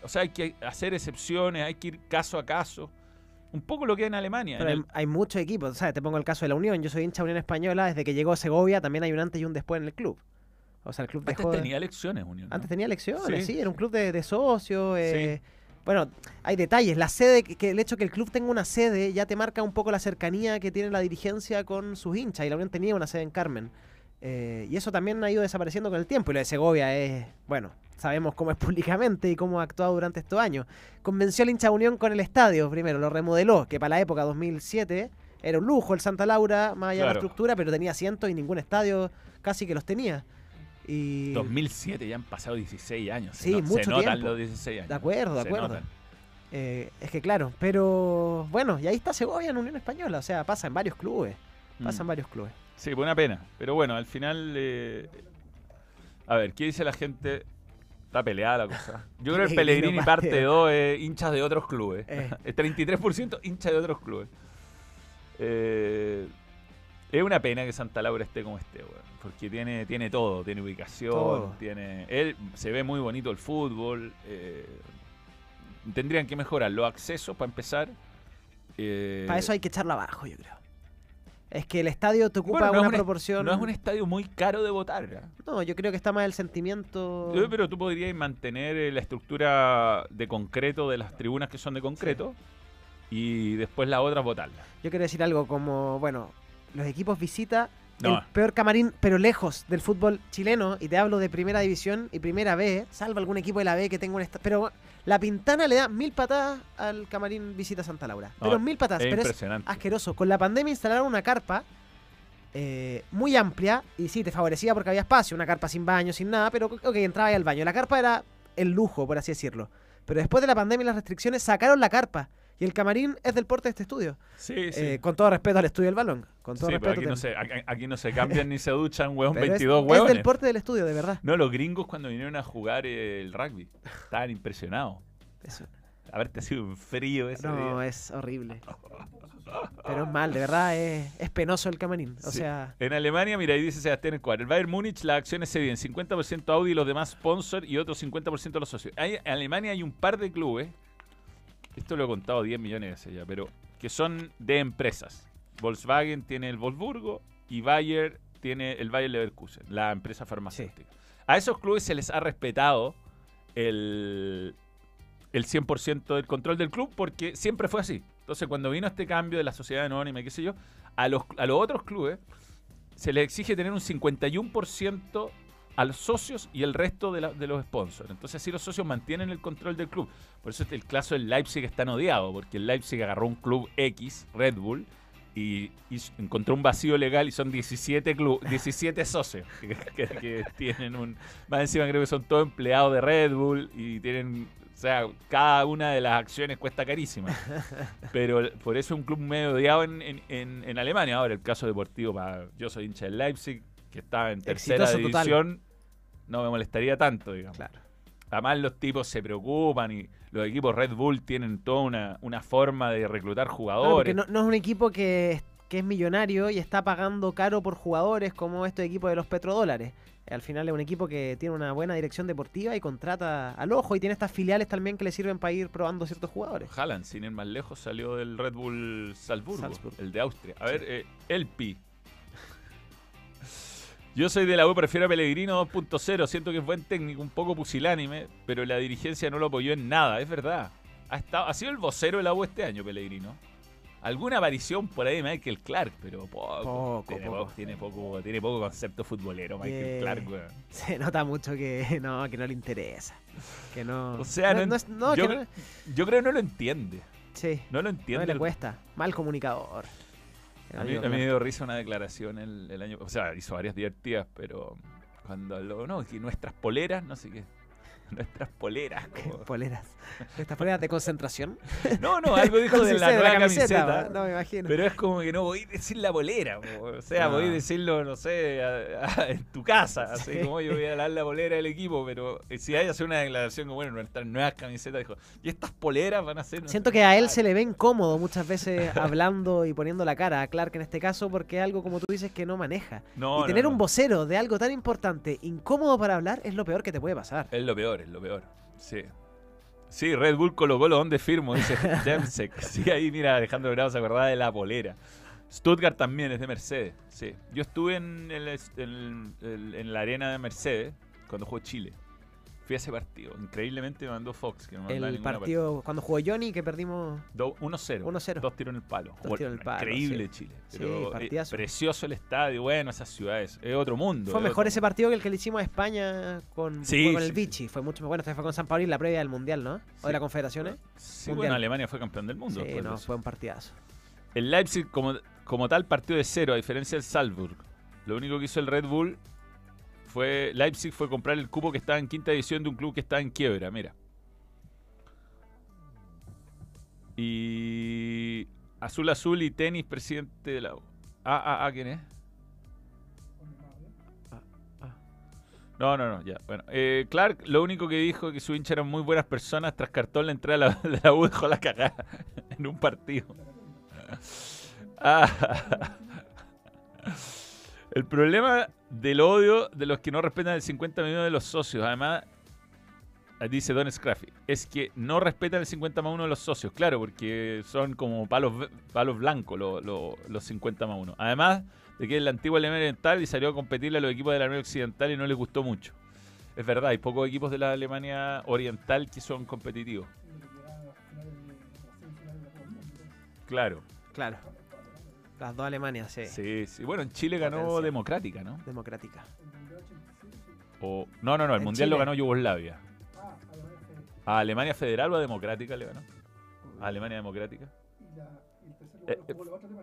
o sea, hay que hacer excepciones, hay que ir caso a caso. Un poco lo que hay en Alemania. Pero en hay, el- hay muchos equipos. O sea, te pongo el caso de la Unión. Yo soy hincha de Unión Española. Desde que llegó Segovia también hay un antes y un después en el club. O sea, el club Antes dejó de- tenía elecciones, Unión. ¿no? Antes tenía elecciones, Sí. sí, era un club de, de socios. eh, Bueno, hay detalles. La sede, que, que el hecho que el club tenga una sede ya te marca un poco la cercanía que tiene la dirigencia con sus hinchas. Y la Unión tenía una sede en Carmen. Eh, y eso también ha ido desapareciendo con el tiempo. Y lo de Segovia es, bueno, sabemos cómo es públicamente y cómo ha actuado durante estos años. Convenció al hincha Unión con el estadio primero, lo remodeló, que para la época 2007 era un lujo el Santa Laura, más allá de la estructura, pero tenía asientos y ningún estadio casi que los tenía. Y 2007, ya han pasado 16 años. Sí, se, no- mucho se notan tiempo. los 16 años. De acuerdo, de acuerdo. Eh, es que claro, pero bueno, y ahí está Segovia en Unión Española, o sea, pasa en varios clubes, pasa en Mm. varios clubes. Sí, buena pena. Pero bueno, al final. eh, A ver, ¿qué dice la gente? Está peleada la cosa. Yo creo que el Pellegrini parte parte 2 es hinchas de otros clubes. Eh. El 33% hinchas de otros clubes. Eh, es una pena que Santa Laura esté como esté, weón. Porque tiene, tiene todo. Tiene ubicación, Todo. tiene. Él se ve muy bonito el fútbol. eh, tendrían que mejorar los accesos para empezar. eh, Para eso hay que echarla abajo, yo creo. Es que el estadio te ocupa bueno, no es una un- proporción. No es un estadio muy caro de votar. No, yo creo que está más el sentimiento. Pero tú podrías mantener eh, la estructura de concreto de las tribunas que son de concreto y después las otras votarlas. Yo quiero decir algo como, bueno, los equipos visita No. el peor camarín, pero lejos del fútbol chileno, y te hablo de primera división y primera B, salvo algún equipo de la B que tenga un esta- Pero la Pintana le da mil patadas al camarín visita Santa Laura. No, Pero mil patadas, es pero es asqueroso. Con la pandemia instalaron una carpa eh, muy amplia y sí, te favorecía porque había espacio, una carpa sin baño, sin nada, pero ok, entraba ahí al baño. La carpa era el lujo, por así decirlo. Pero después de la pandemia y las restricciones sacaron la carpa. Y el camarín es del porte de este estudio. Sí, sí. Eh, con todo respeto al estudio del balón. Con todo Sí, pero aquí no, se, aquí, aquí no se cambian ni se duchan, huevón, pero es- 22 es, huevones. del porte del estudio, de verdad. No, los gringos cuando vinieron a jugar el rugby estaban impresionados. Eso- Haberte sido un frío ese no, día. es horrible. Pero es mal, de verdad, es, es penoso el camarín. O Sí. sea, En Alemania, mira, ahí dice Sebastián Escuadra. El Bayern Múnich, las acciones se dividen 50% Audi y los demás sponsor y otro 50% los socios. Hay- en Alemania hay un par de clubes, esto lo he contado 10 millones de veces ya, pero que son de empresas. Volkswagen tiene el Wolfsburgo y Bayer tiene el Bayer Leverkusen, la empresa farmacéutica. A esos clubes se les ha respetado el, el 100% del control del club porque siempre fue así. Entonces, cuando vino este cambio de la sociedad anónima y qué sé yo, a los, a los otros clubes se les exige tener un 51% a los socios y el resto de, la- de los sponsors. Entonces así los socios mantienen el control del club. Por eso el caso del Leipzig es tan odiado, porque el Leipzig agarró un club X, Red Bull, y, encontró un vacío legal y son 17, club, 17 socios que, que- que tienen un... Más encima creo que son todos empleados de Red Bull y tienen... O sea, cada una de las acciones cuesta carísima. Pero por eso es un club medio odiado en, en- en- en Alemania. Ahora, el caso deportivo, para, yo soy hincha del Leipzig, que está en tercera Exitoso total. división, no me molestaría tanto, digamos. claro. Además, los tipos se preocupan y los equipos Red Bull tienen toda una, una forma de reclutar Claro, jugadores. porque no, no es un equipo que, que es millonario y está pagando caro por jugadores como este equipo de los petrodólares. Al final es un equipo que tiene una buena dirección deportiva y contrata al ojo y tiene estas filiales también que le sirven para ir probando ciertos jugadores. Haaland, sin ir más lejos, salió del Red Bull Salzburgo, Salzburg. el de Austria. A ver, eh, Elpi. Yo soy de la U, prefiero a Pellegrino 2.0. Siento que es buen técnico, un poco pusilánime, pero la dirigencia no lo apoyó en nada, es verdad. Ha, estado, ha sido el vocero de la U este año, Pellegrino. Alguna aparición por ahí de Michael Clark, pero poco. Poco, tiene, poco. poco, tiene poco, tiene poco concepto futbolero, Michael Eh, Clark, weón. Se nota mucho que no, que no le interesa. Que no. O sea, no, es- no, yo, que cre- no- yo creo que no lo entiende. Sí, No lo no entiende. le cuesta. Mal comunicador. A mí, a mí me dio risa una declaración el, el año. O sea, hizo varias divertidas, pero cuando habló, no, que nuestras poleras, no sé qué. Nuestras poleras. como- Poleras. Estas poleras de concentración. No, no, algo dijo de la sé, nueva camiseta. camiseta. No, me imagino. Pero es como que no voy a decir la polera, po. o sea, No. voy a decirlo, no sé, a- a- en tu casa, así Sí. como yo voy a hablar la polera del equipo, pero eh, si hay que hacer una declaración como, bueno, nuestras nuevas camisetas, dijo, y estas poleras van a ser... Siento que a él se le ve incómodo muchas veces hablando y poniendo la cara a Clark en este caso porque es algo como tú dices que no maneja. No, y tener no. un vocero de algo tan importante, incómodo para hablar, es lo peor que te puede pasar. Es lo peor, es lo peor. Sí. Sí, Red Bull Colo Colo, ¿dónde firmo? Dice Demsek. Sí, ahí mira, Alejandro Bravo se acordaba de la polera. Stuttgart también es de Mercedes, sí. Yo estuve en, el- en el- en la arena de Mercedes cuando jugó Chile. Fui a ese partido. Increíblemente me mandó Fox, que no El partido cuando jugó Johnny que perdimos. Do- 1-0. 1-0. Dos tiros en el palo. Dos tiros en el palo, Increíble sí. Chile. Sí, Pero, eh, precioso el estadio. Bueno, esas ciudades. Es otro mundo. Fue es mejor ese partido que el que le hicimos a España con, Sí, sí, el sí. Vichy. Fue mucho bueno. Este fue con San Pablo y la previa del Mundial, ¿no? O Sí. de la Confederaciones. Sí, Mundial. bueno, Alemania fue campeón del mundo. Sí, no, fue un partidazo. El Leipzig, como, como tal, partió de cero, a diferencia del Salzburg. Lo único que hizo el Red Bull fue. Leipzig fue comprar el cupo que estaba en quinta edición de un club que estaba en quiebra, mira. Y. Azul Azul y tenis, presidente de la. U. Ah, ah, ah, ¿quién es? Ah, ah. No, no, no, ya. Bueno, eh, Clark lo único que dijo que su hincha eran muy buenas personas. Tras cartón la entrada de la, de la U dejó la cagada en un partido. Ah. El problema del odio de los que no respetan el 50 millones de los socios, además, dice Don Scraffy, es que no respetan el 50 más 1 de los socios, claro, porque son como palos, palos blancos lo- lo- los 50 más 1. Además de que es la antigua Alemania Oriental y salió a competirle a los equipos de la Alemania Occidental y no les gustó mucho. Es verdad, hay pocos equipos de la Alemania Oriental que son competitivos. Claro. Claro. Las dos Alemanias, sí. Sí, sí. Bueno, en Chile ganó Potencia. Democrática, ¿no? Democrática. O, no, no, no, el En Mundial lo Chile. ganó Yugoslavia. A Alemania Federal o a Democrática le ganó. A Alemania Democrática. Eh, eh,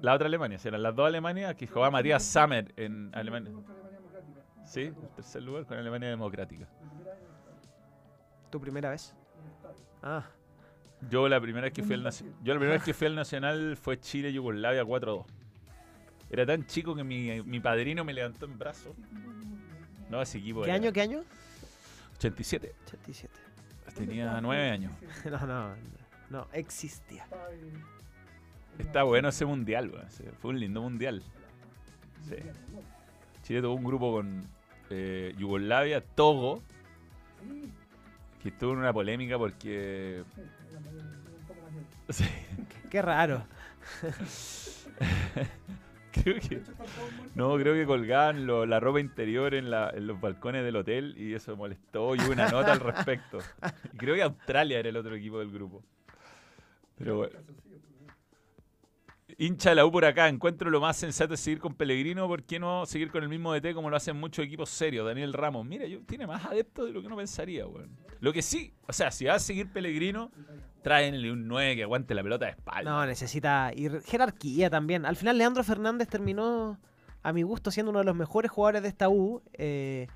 la otra Alemania, eran las dos Alemanias que jugaba Matías Sammer en Alemania. Sí, el tercer lugar con Alemania Democrática. ¿Tu primera vez? Ah, Yo la primera vez que fui al Nacional, yo la primera vez que fui al Nacional fue Chile Yugoslavia 4-2. Era tan chico que mi, mi padrino me levantó en brazos. No, ese equipo ¿qué era año, qué año? 87. 87. Tenía 9 años. No, no, no existía. Está bueno ese mundial, weón. Sí, Fue un lindo mundial. Sí. Chile tuvo un grupo con eh, Yugoslavia, Togo, que estuvo en una polémica porque. Sí, Qué raro. creo que. No, creo que colgaban lo- la ropa interior en, la- en los balcones del hotel y eso molestó y hubo una nota al respecto. Y creo que Australia era el otro equipo del grupo. Pero bueno. Hincha de la U por acá, encuentro lo más sensato es seguir con Pellegrino, ¿por qué no seguir con el mismo DT como lo hacen muchos equipos serios? Daniel Ramos, mira, yo, tiene más adeptos de lo que uno pensaría, weón. Lo que sí, o sea, si vas a seguir Pellegrino, tráenle un 9 que aguante la pelota de espalda. No, necesita ir jerarquía también. Al final Leandro Fernández terminó, a mi gusto, siendo uno de los mejores jugadores de esta U. eh,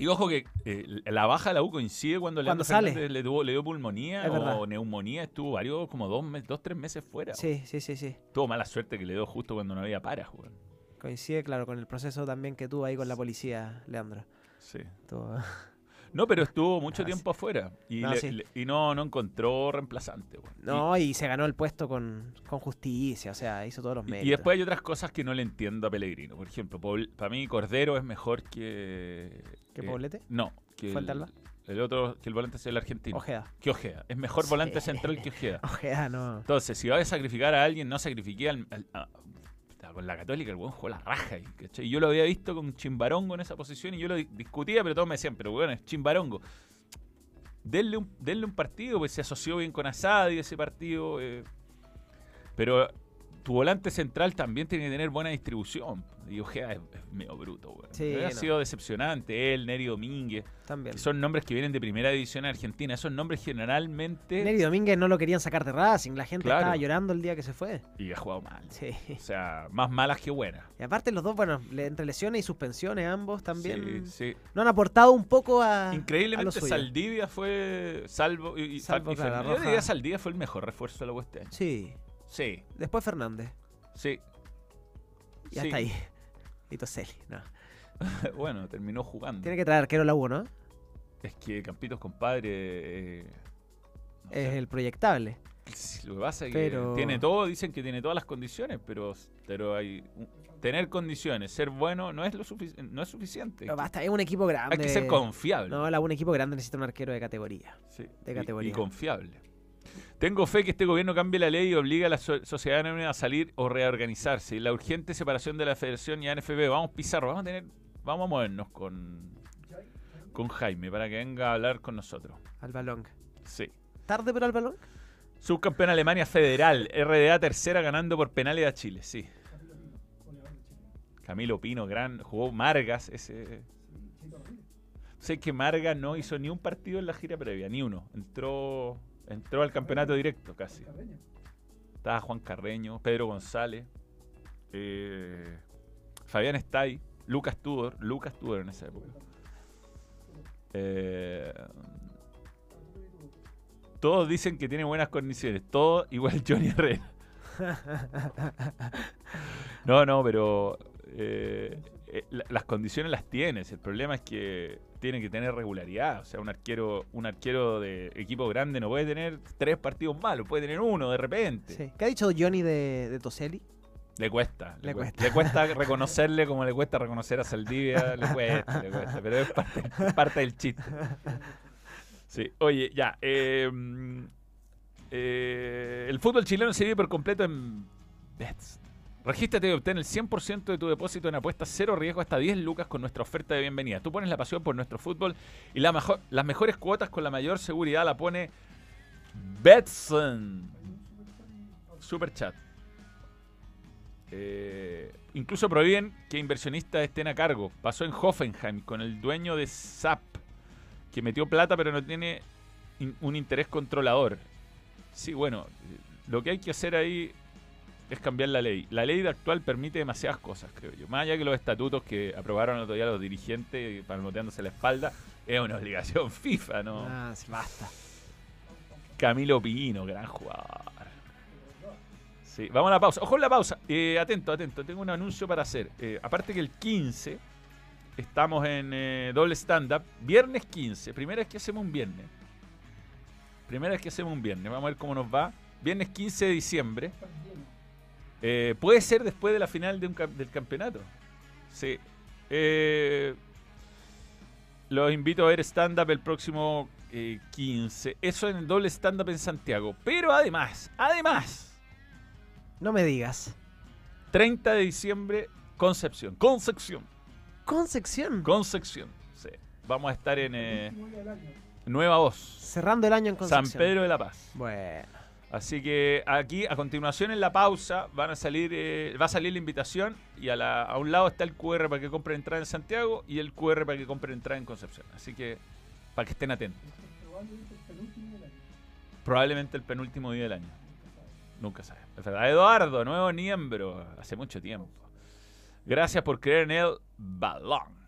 Y ojo que eh, la baja de la U coincide cuando Leandro Cuando sale. Le, tuvo- le dio pulmonía Es o verdad. neumonía, estuvo varios, como dos, mes- dos tres meses fuera. sí, sí, sí, sí. Tuvo mala suerte que le dio justo cuando no había paras, weón. Coincide, claro, con el proceso también que tuvo ahí con la policía, Leandro. Sí. No, pero estuvo mucho Ah, tiempo afuera y, No, le- sí. le- y no, no encontró reemplazante. No, y se ganó el puesto con, con justicia, o sea, hizo todos los Y, méritos. y después hay otras cosas que no le entiendo a Pellegrino. Por ejemplo, para mí Cordero es mejor que... ¿Que eh, Poblete? No, que ¿Fuente el, el otro, que el volante es el argentino. Ojeda. Que Ojeda. Es mejor volante central que Ojeda. Ojeda, no. Entonces, si vas a sacrificar a alguien, no sacrifiqué al, al- a- puta, con la Católica, el buen jugó la raja. ¿cachai? Y yo lo había visto con Chimbarongo en esa posición y yo lo di- discutía, pero todos me decían, pero bueno, es Chimbarongo. Denle un, denle un partido, pues se asoció bien con Asadi ese partido. eh, pero tu volante central también tiene que tener buena distribución. Y Ojeda es, es medio bruto, weón. Sí, ha sido decepcionante. Él, Neri Domínguez, También. que son nombres que vienen de primera división argentina. Esos nombres generalmente. Neri Domínguez no lo querían sacar de Racing, la gente Claro. estaba llorando el día que se fue. Y ha jugado mal. Sí. O sea, más malas que buenas. Y aparte los dos, bueno, entre lesiones y suspensiones ambos también Sí, sí. no han aportado un poco a... a lo Increíblemente suyo. Saldivia fue salvo y, Salvo, y claro. Saldivia fue el mejor refuerzo de la año. Sí. Sí, Después Fernández. sí. Y Sí. hasta ahí. Y Toselli, no. bueno, terminó jugando. Tiene que traer arquero la U, ¿no? Es que Campitos compadre. eh, no Es sé. el proyectable. Lo que pasa es que Pero- tiene todo, dicen que tiene todas las condiciones, pero, pero hay tener condiciones, ser bueno, no es lo no es suficiente. Pero basta, es un equipo grande. Hay que ser confiable. No, la, un equipo grande necesita un arquero de categoría. Sí, de y- categoría. Y, confiable. Tengo fe que este gobierno cambie la ley y obligue a la so- sociedad a salir o reorganizarse. La urgente separación de la Federación y ANFB. Vamos, Pizarro, vamos a tener, vamos a movernos con, con Jaime para que venga a hablar con nosotros. Al balón. Sí. ¿Tarde pero al balón? Subcampeón Alemania Federal, RDA tercera ganando por penales a Chile, sí. Camilo Pino, gran, jugó Margas, ese. Sé que Margas no hizo ni un partido en la gira previa, ni uno. Entró, entró al campeonato directo casi. Estaba Juan Carreño, Pedro González, eh, Fabián Estay, Lucas Tudor, Lucas Tudor en esa época. Eh, todos dicen que tiene buenas condiciones. Todo igual Johnny Herrera. No, no, pero eh, la- las condiciones las tienes. El problema es que tiene que tener regularidad. O sea, un arquero, un arquero de equipo grande no puede tener tres partidos malos, puede tener uno de repente. Sí. ¿Qué ha dicho Johnny de, de Toselli? Le cuesta, le, Le cuesta. cuesta. Le cuesta reconocerle como le cuesta reconocer a Saldivia. Le cuesta, le cuesta. Pero es parte, parte del chiste. Sí, oye, ya. eh, mm, eh, el fútbol chileno se vive por completo en Bets. Regístrate y obtén el 100% de tu depósito en apuestas cero riesgo hasta 10 lucas con nuestra oferta de bienvenida. Tú pones la pasión por nuestro fútbol y la mejor, las mejores cuotas con la mayor seguridad la pone Betson. Super chat. Eh, incluso prohíben que inversionistas estén a cargo. Pasó en Hoffenheim con el dueño de SAP, que metió plata pero no tiene un interés controlador. Sí, bueno, lo que hay que hacer ahí es cambiar la ley. La ley actual permite demasiadas cosas, creo yo. Más allá que los estatutos que aprobaron el otro día los dirigentes palmoteándose la espalda, es una obligación FIFA, ¿no? Ah, sí, basta. Camilo Pino, gran jugador. Sí, vamos a la pausa. Ojo en la pausa. Eh, atento, atento. Tengo un anuncio para hacer. Eh, aparte que el 15 estamos en eh, doble stand-up. Viernes 15. Primera vez que hacemos un viernes. Primera vez que hacemos un viernes. Vamos a ver cómo nos va. Viernes 15 de diciembre. Eh, puede ser después de la final de un cam- del campeonato. Sí. Eh, los invito a ver stand-up el próximo eh, 15. Eso en el doble stand-up en Santiago. Pero además, además, No me digas. 30 de diciembre, Concepción. Concepción. Concepción. Concepción. Sí. Vamos a estar en eh, Nueva Voz. Cerrando el año en Concepción. San Pedro de la Paz. Bueno. Así que aquí, a continuación, en la pausa, van a salir, eh, va a salir la invitación y a, la- a un lado está el QR para que compren entrada en Santiago y el QR para que compren entrada en Concepción. Así que, para que estén atentos. Probablemente el penúltimo día del año. Nunca sabe. Es verdad. Eduardo, nuevo miembro, hace mucho tiempo. Gracias por creer en el balón.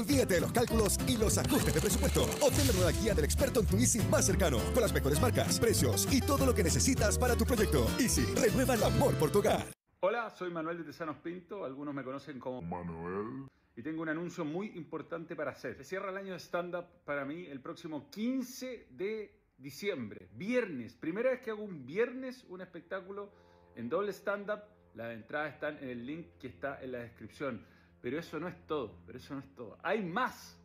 Olvídate de los cálculos y los ajustes de presupuesto. Obtén la nueva guía del experto en tu Easy más cercano, con las mejores marcas, precios y todo lo que necesitas para tu proyecto. Easy, renueva el amor por tu hogar. Hola, soy Manuel de Tesanos Pinto, algunos me conocen como Manuel. Y tengo un anuncio muy importante para hacer. Se cierra el año de stand-up para mí el próximo 15 de diciembre, viernes. Primera vez que hago un viernes un espectáculo en doble stand-up. Las entradas están en el link que está en la descripción. Pero eso no es todo, pero eso no es todo. Hay más.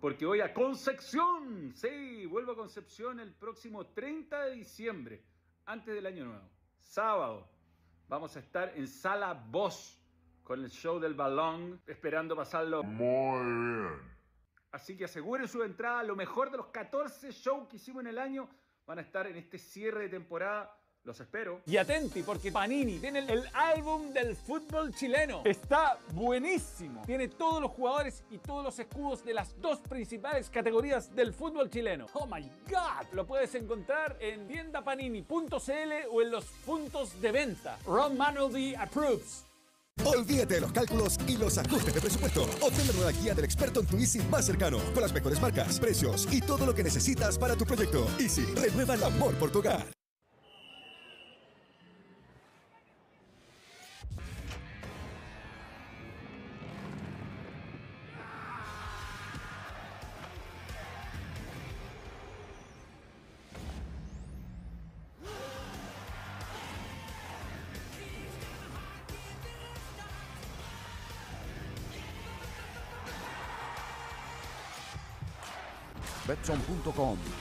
Porque voy a Concepción. Sí, vuelvo a Concepción el próximo 30 de diciembre, antes del año nuevo. Sábado. Vamos a estar en Sala Voz con el show del balón, esperando pasarlo muy bien. Así que aseguren su entrada. Lo mejor de los 14 shows que hicimos en el año van a estar en este cierre de temporada Los espero. Y atenti, porque Panini tiene el, el álbum del fútbol chileno. Está buenísimo. Tiene todos los jugadores y todos los escudos de las dos principales categorías del fútbol chileno. Oh my God. Lo puedes encontrar en tiendapanini.cl o en los puntos de venta. Ron Manuel approves. Olvídate de los cálculos y los ajustes de presupuesto. Obtén la nueva guía del experto en tu Easy más cercano, con las mejores marcas, precios y todo lo que necesitas para tu proyecto. Easy, renueva el amor por tu hogar.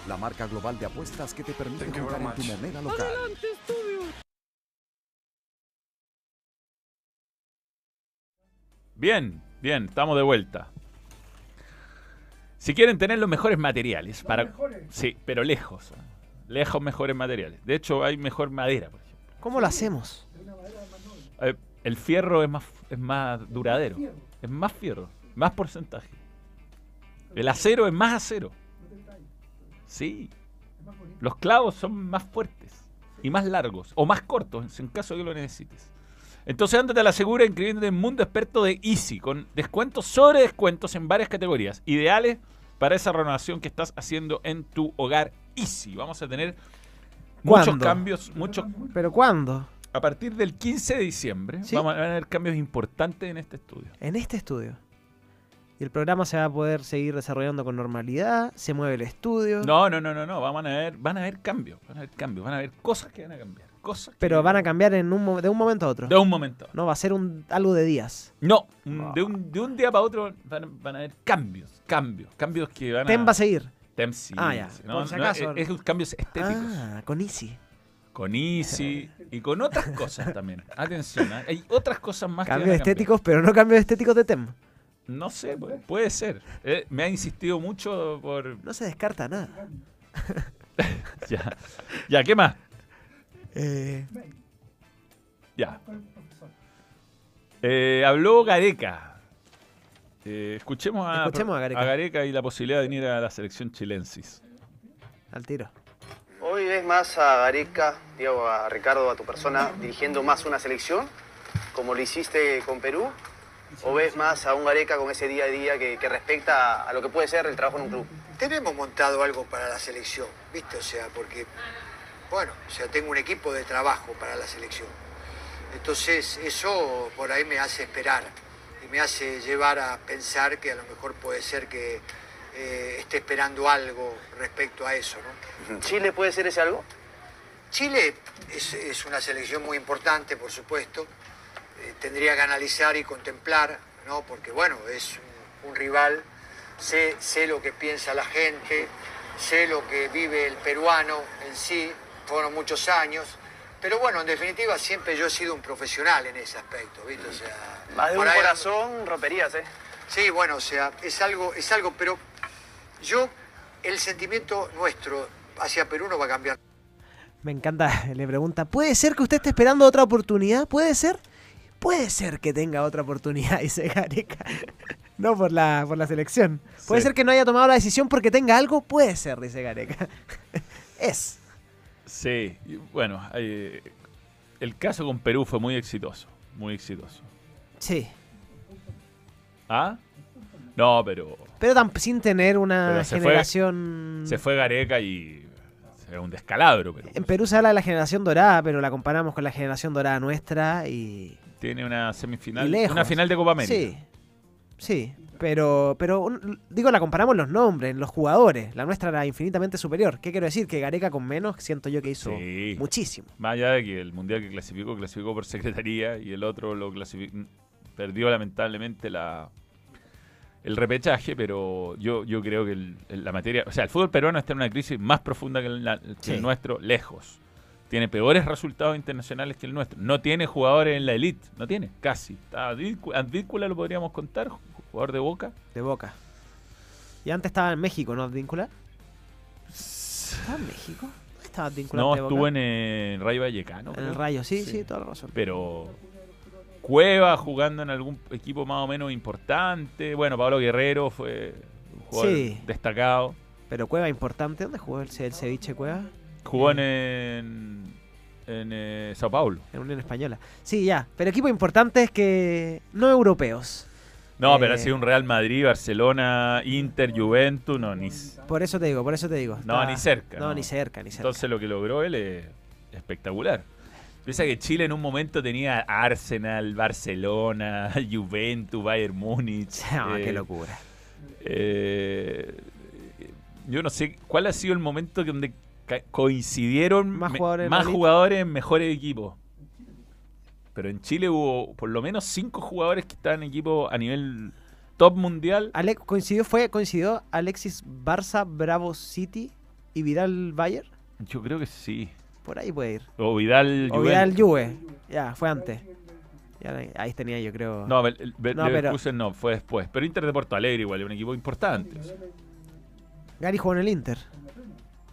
La marca global de apuestas que te permite Thank jugar en tu moneda local. Bien, bien, estamos de vuelta. Si quieren tener los mejores materiales para Sí, pero lejos. ¿eh? Lejos mejores materiales. De hecho, hay mejor madera, por ejemplo. ¿Cómo lo hacemos? Eh, El fierro es más es más duradero. Es más fierro, más porcentaje. El acero es más acero. Sí. Los clavos son más fuertes y más largos o más cortos en caso que lo necesites. Entonces ándate a la segura inscribiéndote en Mundo Experto de Easy con descuentos sobre descuentos en varias categorías, ideales para esa renovación que estás haciendo en tu hogar Easy. Vamos a tener muchos ¿Cuándo? cambios, muchos ¿Pero cuándo? a partir del 15 de diciembre ¿Sí? vamos a tener cambios importantes en este estudio. En este estudio. Y el programa se va a poder seguir desarrollando con normalidad, se mueve el estudio. No, no, no, no, no, van a ver, van a haber cambios, van a haber cambios, van a haber cosas que van a cambiar, cosas que Pero van a cambiar en un, de un momento a otro. de un momento. a otro. No, va a ser un, algo de días. No, un- de un, de un día para otro van, van a haber cambios, cambios, cambios que van a Tem va a seguir. Tem sí, Ah, ya, sí, por si acaso. es, es cambios estéticos. Ah, con Easy. Con Easy y con otras cosas también. Atención, ¿ah? hay otras cosas más que Cambios van a estéticos, pero no cambios estéticos de Tem. No sé, pu- puede ser. Eh, me ha insistido mucho por... No se descarta nada. Ya, ya ¿qué más? Eh, Ya. Eh, habló Gareca. Eh, escuchemos, a, Escuchemos a Gareca. y la posibilidad de venir a la selección chilensis. al tiro. Hoy ves más a Gareca, digo, a Ricardo, a tu persona, dirigiendo más una selección, como lo hiciste con Perú, o ves más a un Gareca con ese día a día que, que respecta a lo que puede ser el trabajo en un club. Tenemos montado algo para la selección, ¿viste? O sea, porque, bueno, o sea, tengo un equipo de trabajo para la selección. Entonces, eso por ahí me hace esperar y me hace llevar a pensar que a lo mejor puede ser que eh, esté esperando algo respecto a eso, ¿no? ¿Chile puede ser ese algo? Chile es, es una selección muy importante, por supuesto. Eh, tendría que analizar y contemplar, ¿no? Porque, bueno, es un, un rival. Sé, sé lo que piensa la gente, sé lo que vive el peruano en sí. Fueron muchos años. Pero bueno, en definitiva, siempre yo he sido un profesional en ese aspecto, ¿viste? O sea, Más de un ahí- corazón romperías, ¿eh? Sí, bueno, o sea, es algo, es algo, pero yo, el sentimiento nuestro hacia Perú no va a cambiar. Me encanta, le pregunta, ¿puede ser que usted esté esperando otra oportunidad? ¿Puede ser? Puede ser que tenga otra oportunidad, dice Gareca. No por la, por la selección. Puede Sí. ser que no haya tomado la decisión porque tenga algo. Puede ser, dice Gareca. es. Sí, bueno, eh, el caso con Perú fue muy exitoso, muy exitoso. Sí. ¿Ah? No, pero Pero sin tener una fue- generación... se fue Gareca y es un descalabro, pero En Perú se habla de la generación dorada, pero la comparamos con la generación dorada nuestra y... tiene una semifinal, una final de Copa América. Sí, sí. Pero, pero digo, la comparamos los nombres, los jugadores. La nuestra era infinitamente superior. ¿Qué quiero decir? Que Gareca con menos siento yo que hizo Sí. muchísimo. Más allá de que el mundial que clasificó, clasificó por secretaría y el otro lo clasificó, perdió lamentablemente la el repechaje, pero yo, yo creo que el- la materia, o sea, el fútbol peruano está en una crisis más profunda que el, la- que Sí. el nuestro, lejos. Tiene peores resultados internacionales que el nuestro. No tiene jugadores en la elite, no tiene, casi. Advíncula, Advíncula lo podríamos contar, jugador de Boca. De boca. Y antes estaba en México, ¿no, Víncula? ¿Estaba en México? estaba vinculado No, estuvo en el Rayo Vallecano. En creo. el Rayo, sí, sí, toda la razón. Pero Cueva jugando en algún equipo más o menos importante. Bueno, Pablo Guerrero fue un jugador Sí. destacado. Pero Cueva importante, ¿dónde jugó el, el ceviche Cueva? Jugó en, en, en, eh, Sao Paulo. En Unión Española. Sí, ya. Pero equipos importantes que no europeos. No, Eh, pero ha sido un Real Madrid, Barcelona, Inter, Juventus, no, ni, Por eso te digo, por eso te digo. no, Está- ni cerca. No, ni cerca, ni cerca. Entonces lo que logró él es espectacular. Piensa que Chile en un momento tenía Arsenal, Barcelona, Juventus, Bayern Múnich. Ah, eh, qué locura. eh, yo no sé cuál ha sido el momento donde coincidieron Más jugadores en más la lista. jugadores en mejores equipos. Pero en Chile hubo por lo menos cinco jugadores que estaban en equipos a nivel top mundial. Coincidió, fue, coincidió Alexis Barça, Bravo City y Vidal Bayer. Yo creo que sí. Por ahí puede ir. O Vidal. O Vidal Juve. Ya, fue antes. Ya, ahí tenía yo creo. No, el, No, pero- no, fue después. Pero Inter de Porto Alegre igual, es un equipo importante. Gary jugó en el Inter.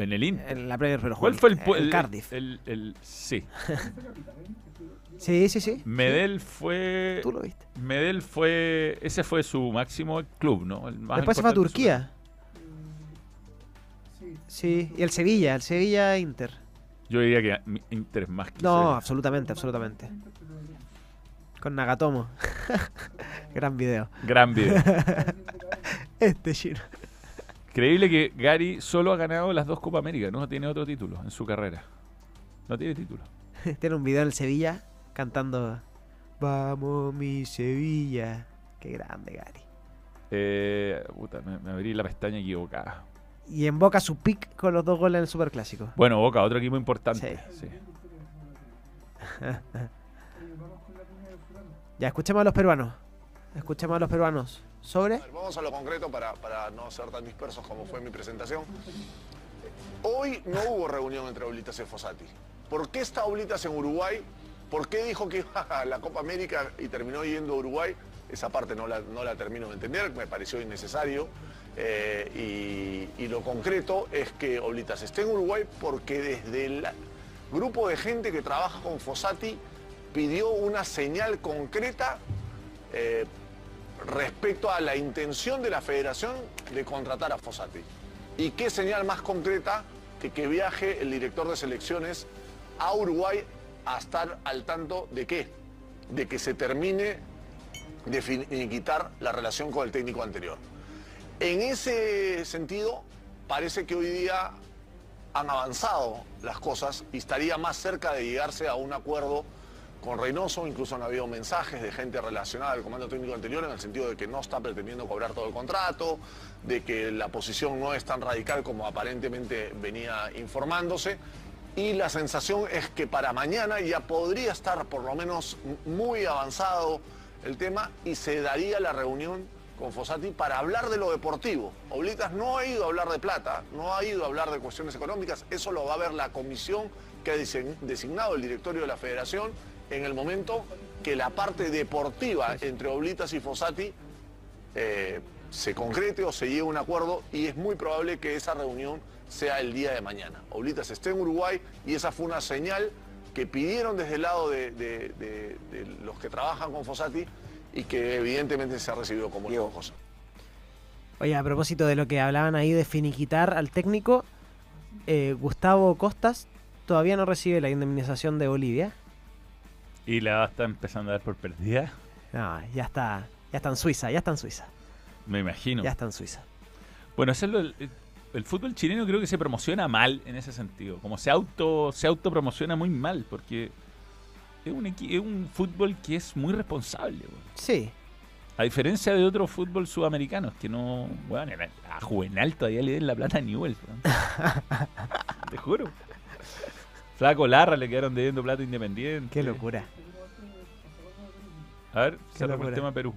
En el Inter. En la Premier, pero ¿Cuál fue el, Cardiff. el- el- sí. Sí, sí, sí. Medel fue. Tú lo viste. Medel fue. Ese fue su máximo club, ¿no? El más Después se fue a Turquía. Sí, y el Sevilla, el Sevilla Inter. Yo diría que Inter es más que No, absolutamente, absolutamente. Con Nagatomo. Gran video. Gran video. Este chino. Increíble que Gary solo ha ganado las dos Copa América, no tiene otro título en su carrera. No tiene título. Tiene un video en el Sevilla cantando Vamos mi Sevilla. Qué grande, Gary. Eh, puta, me, me abrí la pestaña equivocada. Y en Boca su pick con los dos goles en el Superclásico. Bueno, Boca, otro equipo importante. Sí. ya, escuchemos a los peruanos. Escuchemos a los peruanos. Sobre. Vamos a lo concreto para, para no ser tan dispersos como fue mi presentación. Hoy no hubo reunión entre Oblitas y Fossati. ¿Por qué está Oblitas en Uruguay? ¿Por qué dijo que iba a la Copa América y terminó yendo a Uruguay? Esa parte no la, no la termino de entender, me pareció innecesario. Eh, y, lo concreto es que Oblitas esté en Uruguay porque desde el grupo de gente que trabaja con Fossati pidió una señal concreta eh, respecto a la intención de la federación de contratar a Fossati. ¿Y qué señal más concreta que que viaje el director de selecciones a Uruguay a estar al tanto de qué? De que se termine de finiquitar la relación con el técnico anterior. En ese sentido, parece que hoy día han avanzado las cosas y estaría más cerca de llegarse a un acuerdo con Reynoso, incluso han habido mensajes de gente relacionada al comando técnico anterior en el sentido de que no está pretendiendo cobrar todo el contrato, de que la posición no es tan radical como aparentemente venía informándose. Y la sensación es que para mañana ya podría estar por lo menos muy avanzado el tema y se daría la reunión con Fossati para hablar de lo deportivo. Oblitas no ha ido a hablar de plata, no ha ido a hablar de cuestiones económicas, eso lo va a ver la comisión que ha designado el directorio de la federación en el momento que la parte deportiva entre Oblitas y Fossati eh, se concrete o se llegue a un acuerdo y es muy probable que esa reunión sea el día de mañana. Oblitas esté en Uruguay y esa fue una señal que pidieron desde el lado de, de- de- de los que trabajan con Fossati y que evidentemente se ha recibido como Diego cosa. Oye, a propósito de lo que hablaban ahí de finiquitar al técnico, eh, Gustavo Costas todavía no recibe la indemnización de Bolivia. Y la está empezando a dar por perdida. No, ya está, ya está en Suiza, ya está en Suiza. Me imagino. Ya está en Suiza. Bueno, eso es lo- el, el fútbol chileno creo que se promociona mal en ese sentido. Como se auto se autopromociona muy mal, porque es un, es un fútbol que es muy responsable. Sí. A diferencia de otros fútbol sudamericanos que no. Bueno, a Juvenal todavía le den la plata a Newell. Te juro. Flaco Larra le quedaron debiendo plata independiente. Qué locura. A ver, cerramos el tema Perú.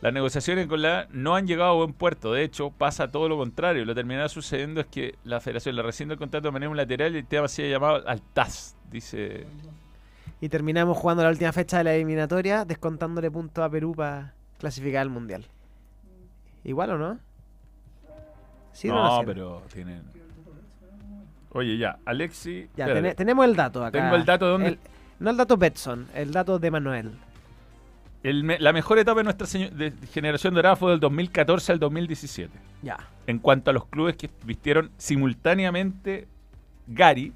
Las negociaciones con la no han llegado a buen puerto. De hecho, pasa todo lo contrario. Lo que terminará sucediendo es que la federación le rescinde el contrato de manera unilateral y el tema se ha llamado al TAS, dice. Y terminamos jugando la última fecha de la eliminatoria, descontándole puntos a Perú para clasificar al Mundial. ¿Igual o no? ¿Sí o no, sirve? pero tienen. Oye, ya, Alexi. Ya, tenemos el dato acá. Tengo el dato de dónde. El- no el dato Betson, el dato de Manuel. El me- la mejor etapa de nuestra de generación dorada fue del 2014 al 2017. Ya. En cuanto a los clubes que vistieron simultáneamente Gary,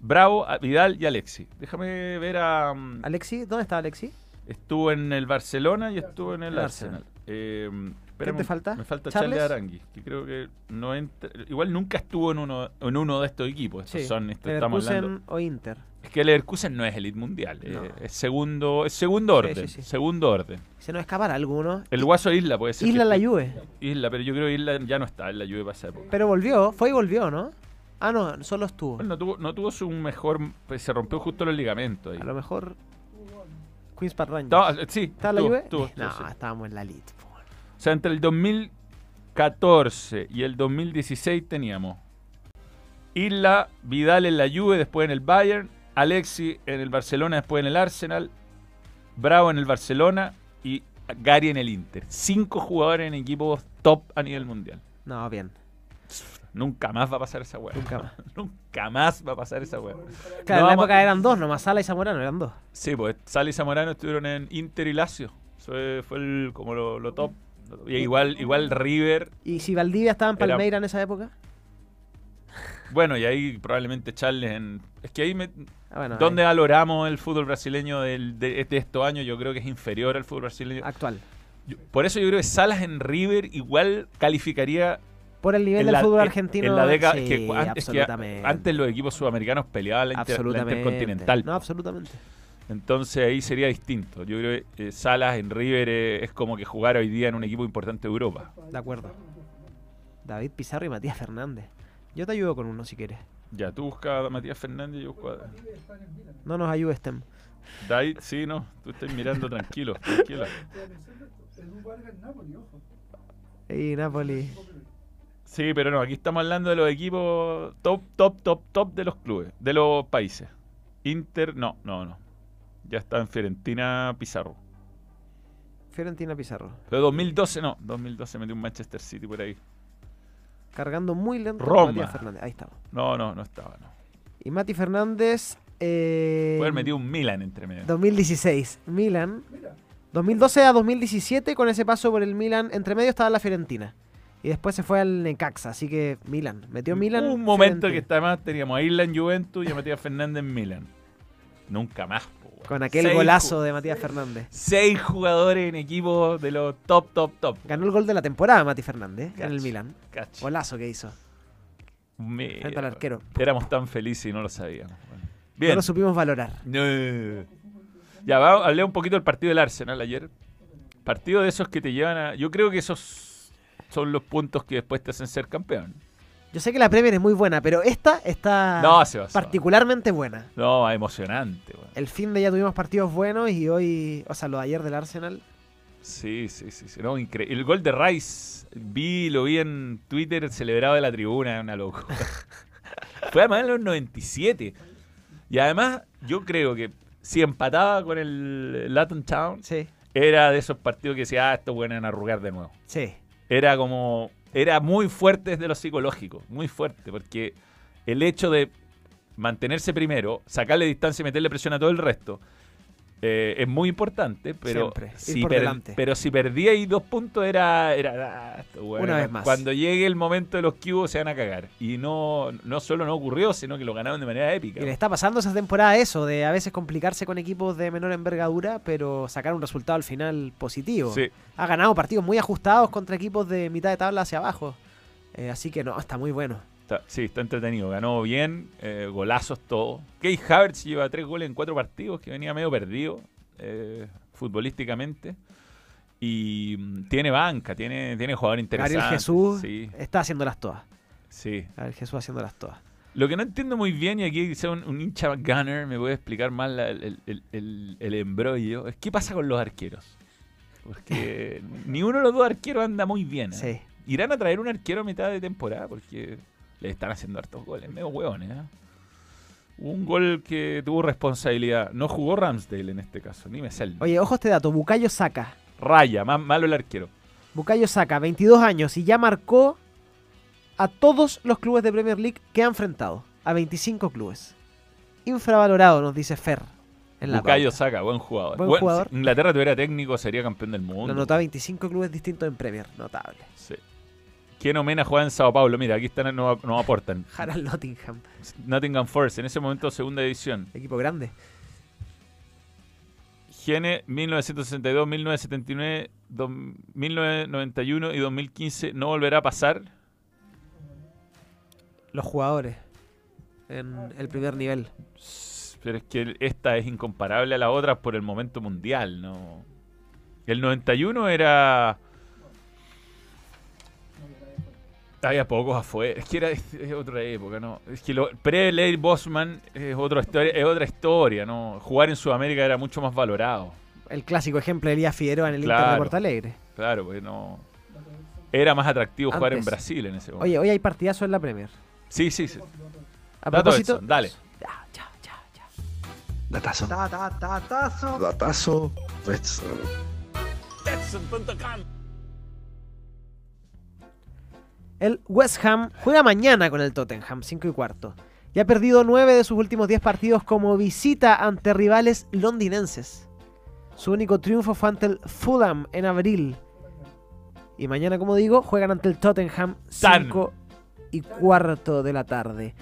Bravo, Vidal y Alexi. Déjame ver a. mm, Alexi, ¿dónde está Alexi? Estuvo en el Barcelona y estuvo en el, El Arsenal. Arsenal. Eh, ¿Quién espérame, te falta? Me falta ¿Charles? Charles Arangui, que creo que no entra- igual nunca estuvo en uno, en uno de estos equipos. Estos Sí. son, estos estamos hablando. o Inter. Es que el Leverkusen no es elite mundial, eh, No. es segundo, es segundo orden, sí, sí. segundo orden. Se nos escapará alguno. El Guaso Isla puede ser. Isla que la Juve. Isla, pero yo creo que Isla ya no está en la Juve para esa época. Pero volvió, fue y volvió, ¿no? Ah, no, solo estuvo. Bueno, no tuvo, no tuvo su mejor, pues, se rompió justo los ligamentos ahí. A lo mejor Queens Park Rangers. No, eh, sí, ¿Está la Juve? tuvo, no, sí. estábamos en la elite. O sea, entre el 2014 y el 2016 teníamos Isla, Vidal en la Juve, después en el Bayern, Alexi en el Barcelona, después en el Arsenal, Bravo en el Barcelona y Gary en el Inter. Cinco jugadores en equipos top a nivel mundial. No, bien. Nunca más va a pasar esa weá. Nunca más. Nunca más va a pasar esa weá. Claro, No en la a- época eran dos nomás, Sala y Zamorano eran dos. Sí, pues Sala y Zamorano estuvieron en Inter y Lazio. Eso fue, el- como lo, lo top. Y igual, igual River. ¿Y si Valdivia estaba en Era- Palmeira en esa época? Bueno, y ahí probablemente Charles en. Es que ahí me. Ah, bueno, ¿Dónde valoramos el fútbol brasileño del- de, de estos años? Yo creo que es inferior al fútbol brasileño. Actual. Yo- por eso yo creo que Salas en River igual calificaría. Por el nivel en del la- fútbol en- argentino. En la década. sí, que, cu- antes, que absolutamente. antes los equipos sudamericanos peleaban la, inter- la intercontinental. No, absolutamente. Entonces ahí sería distinto. Yo creo que eh, Salas en River eh, es como que jugar hoy día en un equipo importante de Europa. De acuerdo. David Pizarro y Matías Fernández. Yo te ayudo con uno si quieres. Ya, tú buscas a Matías Fernández y yo busco a No nos ayudes, Tem. David. Sí, no, tú estás mirando tranquilo, tranquilo. Y Napoli. Sí, pero no, aquí estamos hablando de los equipos top, top, top, top de los clubes, de los países. Inter, no, no, no. Ya está en Fiorentina Pizarro. Fiorentina Pizarro. Pero 2012 no, 2012 metió un Manchester City por ahí. Cargando muy lento Roma. Matías Fernández. Ahí estamos. No, no, no estaba, no. Y Mati Fernández. Eh, Puede haber metido un Milan entre medio. 2016. Milan. 2012 a 2017, con ese paso por el Milan. Entre medio estaba la Fiorentina. Y después se fue al Necaxa. Así que Milan. Metió Milan. un momento que Fiorentina. además teníamos a Isla en Juventus y a Matías Fernández en Milan. Nunca más. po. Con aquel Seis golazo de Matías Fernández. Seis jugadores en equipos de los top, top, top. Ganó el gol de la temporada Mati Fernández en el Milan. cacho. Golazo que hizo. Mira, Frente al arquero. Éramos tan felices y no lo sabíamos. Bueno. No lo supimos valorar. No. Ya, va, hablé un poquito del partido del Arsenal ayer. Partido de esos que te llevan a. Yo creo que esos son los puntos que después te hacen ser campeón. Yo sé que la Premier es muy buena, pero esta está No, se pasó. particularmente buena. No, emocionante. weón. El fin de ya tuvimos partidos buenos y hoy, o sea, lo de ayer del Arsenal. Sí, sí, sí. sí. No, incre- El gol de Rice, vi, lo vi en Twitter celebrado de la tribuna, una locura. Fue además en los 97. Y además, yo creo que si empataba con el Latin Town, Sí, era de esos partidos que decía, ah, estos buenos a arrugar de nuevo. sí. Era como. Era muy fuerte desde lo psicológico, muy fuerte, porque el hecho de mantenerse primero, sacarle distancia y meterle presión a todo el resto, eh, es muy importante, pero Siempre, si, per- pero si perdía ahí dos puntos era, era bueno, Una vez más. Cuando llegue el momento de los cubos se van a cagar. Y no, no solo no ocurrió, sino que lo ganaron de manera épica. Y le está pasando esa temporada eso, de a veces complicarse con equipos de menor envergadura, pero sacar un resultado al final positivo. Sí. Ha ganado partidos muy ajustados contra equipos de mitad de tabla hacia abajo. Eh, así que no, está muy bueno. Está- sí, está entretenido. Ganó bien, eh, golazos todo. Key Havertz lleva tres goles en cuatro partidos, que venía medio perdido eh, futbolísticamente. Y mm, tiene banca, tiene, tiene jugador interesante. Gabriel Jesús Sí, está haciéndolas todas. sí. Gabriel Jesús haciéndolas todas. Lo que no entiendo muy bien, y aquí quizá un, un hincha gunner me puede explicar más la- el, el- el- el embrollo, es qué pasa con los arqueros. Porque ni uno de los dos arqueros anda muy bien. ¿eh? Sí. Irán a traer un arquero a mitad de temporada porque le están haciendo hartos goles, medio hueones. ¿eh? Un gol que tuvo responsabilidad. No jugó Ramsdale en este caso, ni me sé el Oye, ojo este dato. Bucayo Saca. Raya, más malo el arquero. Bucayo Saca, 22 años y ya marcó a todos los clubes de Premier League que ha enfrentado. a 25 clubes. Infravalorado, nos dice Fer. En la Bukayo pauta. Saka, buen jugador. Buen jugador. Si Inglaterra tuviera técnico, sería campeón del mundo. Lo anotó a 25 clubes distintos en Premier. Notable. Sí. ¿Quién Omena juega en Sao Paulo? Mira, aquí están, no, no aportan. Harald Nottingham. Nottingham Forest, en ese momento segunda división. Equipo grande. Gene 1962, 1979, dos- 1991 y 2015 no volverá a pasar. Los jugadores. En el primer nivel. Pero es que esta es incomparable a la otra por el momento mundial, ¿no? El 91 era... Había pocos afuera. Es que era es, es otra época, ¿no? Es que lo, pre-Ley Bosman es, otra historia, es otra historia, ¿no? Jugar en Sudamérica era mucho más valorado. El clásico ejemplo de Elías Figueroa en el Inter de Claro. Porto Alegre. Claro, porque no... Era más atractivo jugar en. Brasil en ese momento. Oye, hoy hay partidazo en la Premier. Sí, sí, sí. A Dato propósito, Edson, dale. Datazo. Datazo. Datazo. Betson. Betson.com. El West Ham juega mañana con el Tottenham, 5 y cuarto. Y ha perdido 9 de sus últimos 10 partidos como visita ante rivales londinenses. Su único triunfo fue ante el Fulham en abril. Y mañana, como digo, juegan ante el Tottenham Tan. 5 y cuarto de la tarde.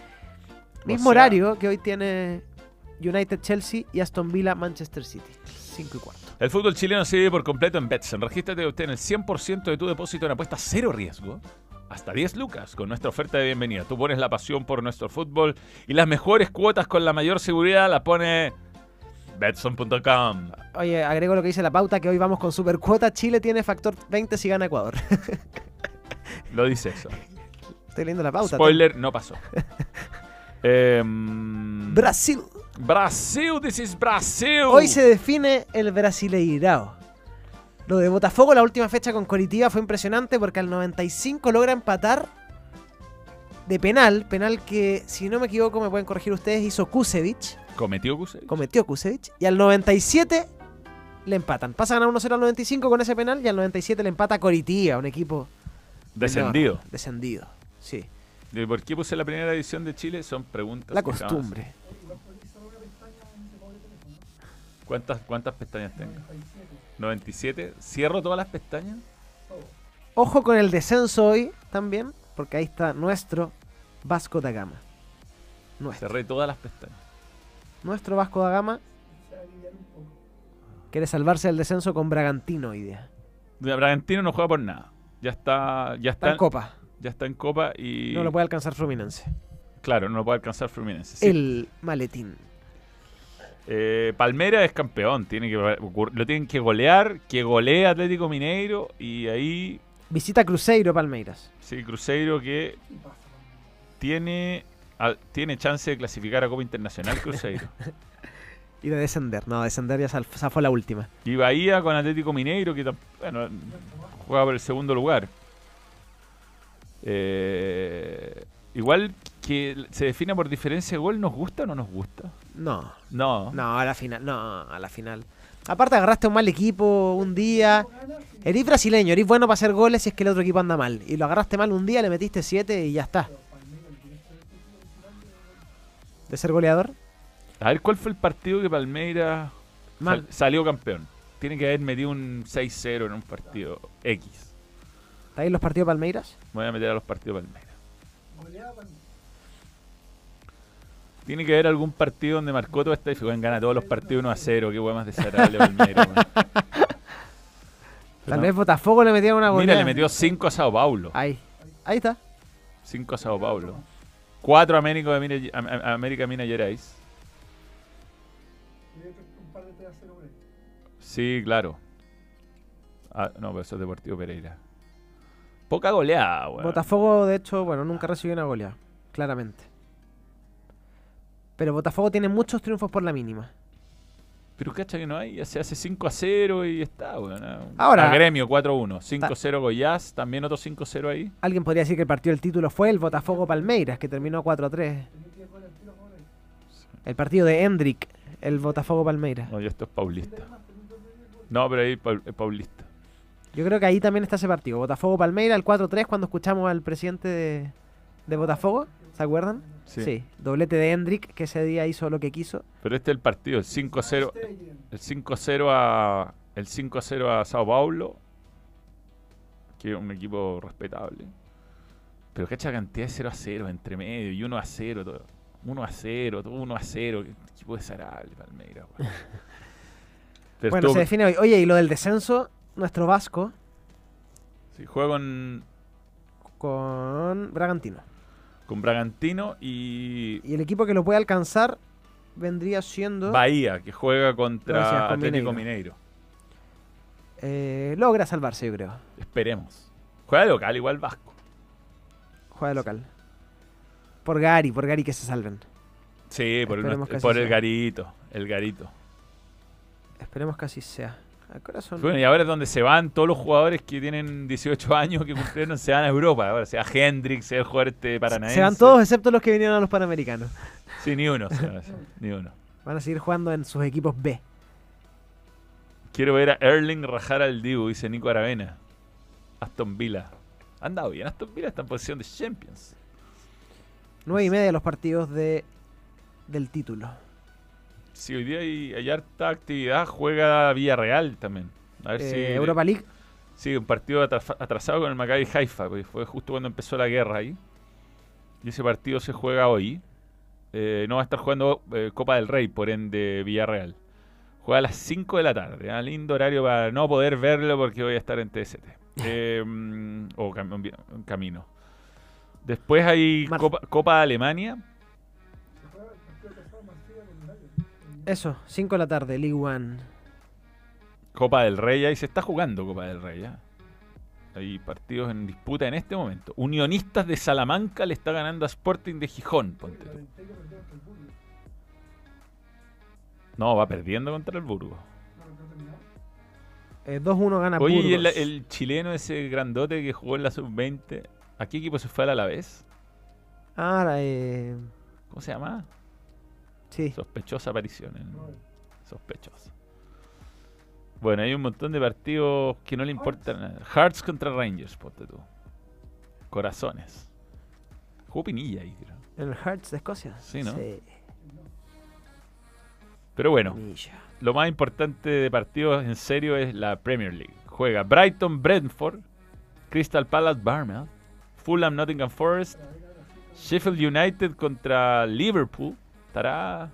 Mismo sea- horario que hoy tiene United Chelsea y Aston Villa Manchester City. 5 y cuarto. El fútbol chileno se vive por completo en Betson. Regístrate y obtén el 100% de tu depósito en apuestas cero riesgo. Hasta 10 lucas con nuestra oferta de bienvenida. Tú pones la pasión por nuestro fútbol y las mejores cuotas con la mayor seguridad la pone Betson.com. Oye, agrego lo que dice la pauta, que hoy vamos con supercuota. Chile tiene factor 20 si gana Ecuador. Lo dice eso. Estoy leyendo la pauta. Spoiler, no pasó. Em, Brasil. Brasil, this is Brasil. Hoy se define el Brasileirao. Lo de Botafogo, la última fecha con Coritiba, fue impresionante porque al 95 logra empatar de penal. Penal que, si no me equivoco, me pueden corregir ustedes, hizo Kusevich. ¿Cometió Kusevich? Cometió Kusevich. Y al 97 le empatan. Pasan a 1-0 al 95 con ese penal y al 97 le empata Coritiba, un equipo Descendido. menor. Descendido, sí. ¿De ¿Por qué puse la primera edición de Chile? Son preguntas. La costumbre. ¿Cuántas, ¿Cuántas pestañas tengo? 97. ¿Cierro todas las pestañas? Ojo con el descenso hoy también, porque ahí está nuestro Vasco da Gama. Nuestro, Cerré todas las pestañas. nuestro Vasco da Gama quiere salvarse del descenso con Bragantino hoy día. Bragantino no juega por nada. Ya está, ya está, Está en Copa. Ya está en Copa y. No lo puede alcanzar Fluminense. Claro, no lo puede alcanzar Fluminense. sí. El maletín. Eh, Palmera es campeón. Tiene que, lo tienen que golear. Que golee Atlético Mineiro. Y ahí. Visita Cruzeiro Palmeiras. Sí, Cruzeiro que tiene, tiene chance de clasificar a Copa Internacional Cruzeiro. Y de descender. No, descender ya zafó la última. y Bahía con Atlético Mineiro que bueno, juega por el segundo lugar. Eh, igual que se define por diferencia de gol, ¿nos gusta o no nos gusta? No. No. No, a la final. No, a la final. Aparte agarraste un mal equipo un día. Eres brasileño, eres bueno para hacer goles si es que el otro equipo anda mal. Y lo agarraste mal un día, le metiste siete y ya está. ¿De ser goleador? A ver, ¿cuál fue el partido que Palmeiras sal- salió campeón? Tiene que haber metido un 6-0 en un partido X. ¿Está ahí los partidos de Palmeiras? Me voy a meter a los partidos de Palmeiras. Tiene que haber algún partido donde marcó toda esta dificultad. Gana todos los partidos 1 a 0. Qué hueá más desagradable weón. Tal vez Botafogo le metieron una Mira, goleada. le metió 5 a Sao Paulo. Ahí. Ahí está. 5 a Sao Paulo. 4 a América, de Mina- a- a- América Minas Gerais. Sí, claro. Ah, no, pero eso es Deportivo Pereira. Poca goleada, weón. Botafogo, de hecho, bueno, nunca recibió una goleada. Claramente. Pero Botafogo tiene muchos triunfos por la mínima. Pero cacha que no hay, ya se hace 5 a 0 y está, weón. ah. Ahora- A Gremio 4 a 1. 5 a 0 Goiás, también otro 5 a 0 ahí. Alguien podría decir que el partido del título fue el Botafogo Palmeiras, que terminó 4 a 3. El partido de Hendrik, el Botafogo Palmeiras. No, esto es Paulista. No, pero ahí es Paulista. Yo creo que ahí también está ese partido. Botafogo Palmeiras, el 4 3, cuando escuchamos al presidente de, de Botafogo. ¿Se acuerdan? Sí. Doblete de Hendrik, que ese día hizo lo que quiso. Pero este es el partido, el 5-0. El 5-0 a. El 5-0 a Sao Paulo. Que es un equipo respetable. Pero cacha cantidad de 0 a 0 entre medio y 1 a 0. Todo. 1 a 0, todo 1 a 0. Qué equipo desagradable, Palmeiras. bueno, estuvo- se define hoy. Oye, y lo del descenso, nuestro Vasco sí, juega con, con Bragantino. Con Bragantino y Y el equipo que lo puede alcanzar vendría siendo. Bahía, que juega contra con Atlético Mineiro. Mineiro. eh, logra salvarse, yo creo. Esperemos. Juega de local igual Vasco. Juega de local. Por Gary, por Gary que se salven. Sí, por, el, por el garito. El garito. Esperemos que así sea. Al corazón. Bueno, y ahora es donde se van todos los jugadores que tienen 18 años que cumplieron, se van a Europa. Ahora sea Hendrix, sea el jugador este paranaense. Se van todos excepto los que vinieron a los Panamericanos. Sí, ni uno. ni uno. Van a seguir jugando en sus equipos B. Quiero ver a Erling rajar al Dibu, dice Nico Aravena. Aston Villa. Ha andado bien. Aston Villa está en posición de Champions. 9 y media los partidos de del título. Sí, hoy día hay, hay harta actividad. Juega Villarreal también. A ver Eh, si. Europa League. Sí, un partido atra- atrasado con el Maccabi Haifa, porque fue justo cuando empezó la guerra ahí. Y ese partido se juega hoy. Eh, no va a estar jugando eh, Copa del Rey, por ende Villarreal. Juega a las 5 de la tarde. ¿ah? Lindo horario para no poder verlo porque voy a estar en TST. Eh, o cam- en camino. Después hay Copa, Copa de Alemania. Eso, 5 de la tarde, League One. Copa del Rey, ahí se está jugando Copa del Rey. ¿ah? Hay partidos en disputa en este momento. Unionistas de Salamanca le está ganando a Sporting de Gijón. ponte tú. No, va perdiendo contra el Burgos. Eh, 2-1 gana Oye, ¿y el, chileno ese grandote que jugó en la sub-20? ¿A qué equipo se fue al Alavés? Ah, eh, ¿Cómo se llama? Sí. Sospechosa aparición. en- Sospechosa. Bueno, hay un montón de partidos que no le importan nada. Hearts contra Rangers, ponte tú. Corazones. Jugó Pinilla ahí, creo. ¿En el Hearts de Escocia? Sí, ¿no? Sí. Pero bueno, Pinilla. lo más importante de partidos en serio es la Premier League. Juega Brighton, Brentford, Crystal Palace, Barmouth, Fulham, Nottingham Forest, Sheffield United contra Liverpool. Estará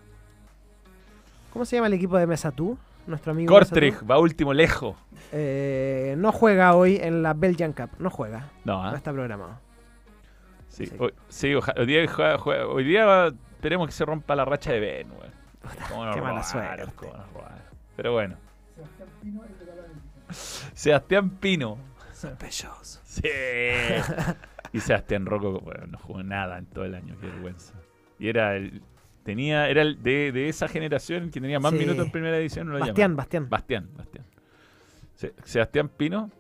¿Cómo se llama el equipo de Mesatú? Nuestro amigo Kortrijk, Mesatú. va último lejos. Eh, no juega hoy en la Belgian Cup. No juega. No. No está programado. Sí, Sí. hoy, sí, oja- hoy día, juega- juega- hoy día esperemos que se rompa la racha de Ben, nos Qué mala suerte. Pero bueno. Sebastián Pino. Sospechoso. Sí. y Sebastián Rocco, bueno, no jugó nada en todo el año, qué vergüenza. Y era el, tenía, era el de, de esa generación que tenía más Sí. minutos en primera edición, no lo Bastián, llamaban. Bastián. Bastián, Bastián. Se- Sebastián Pino.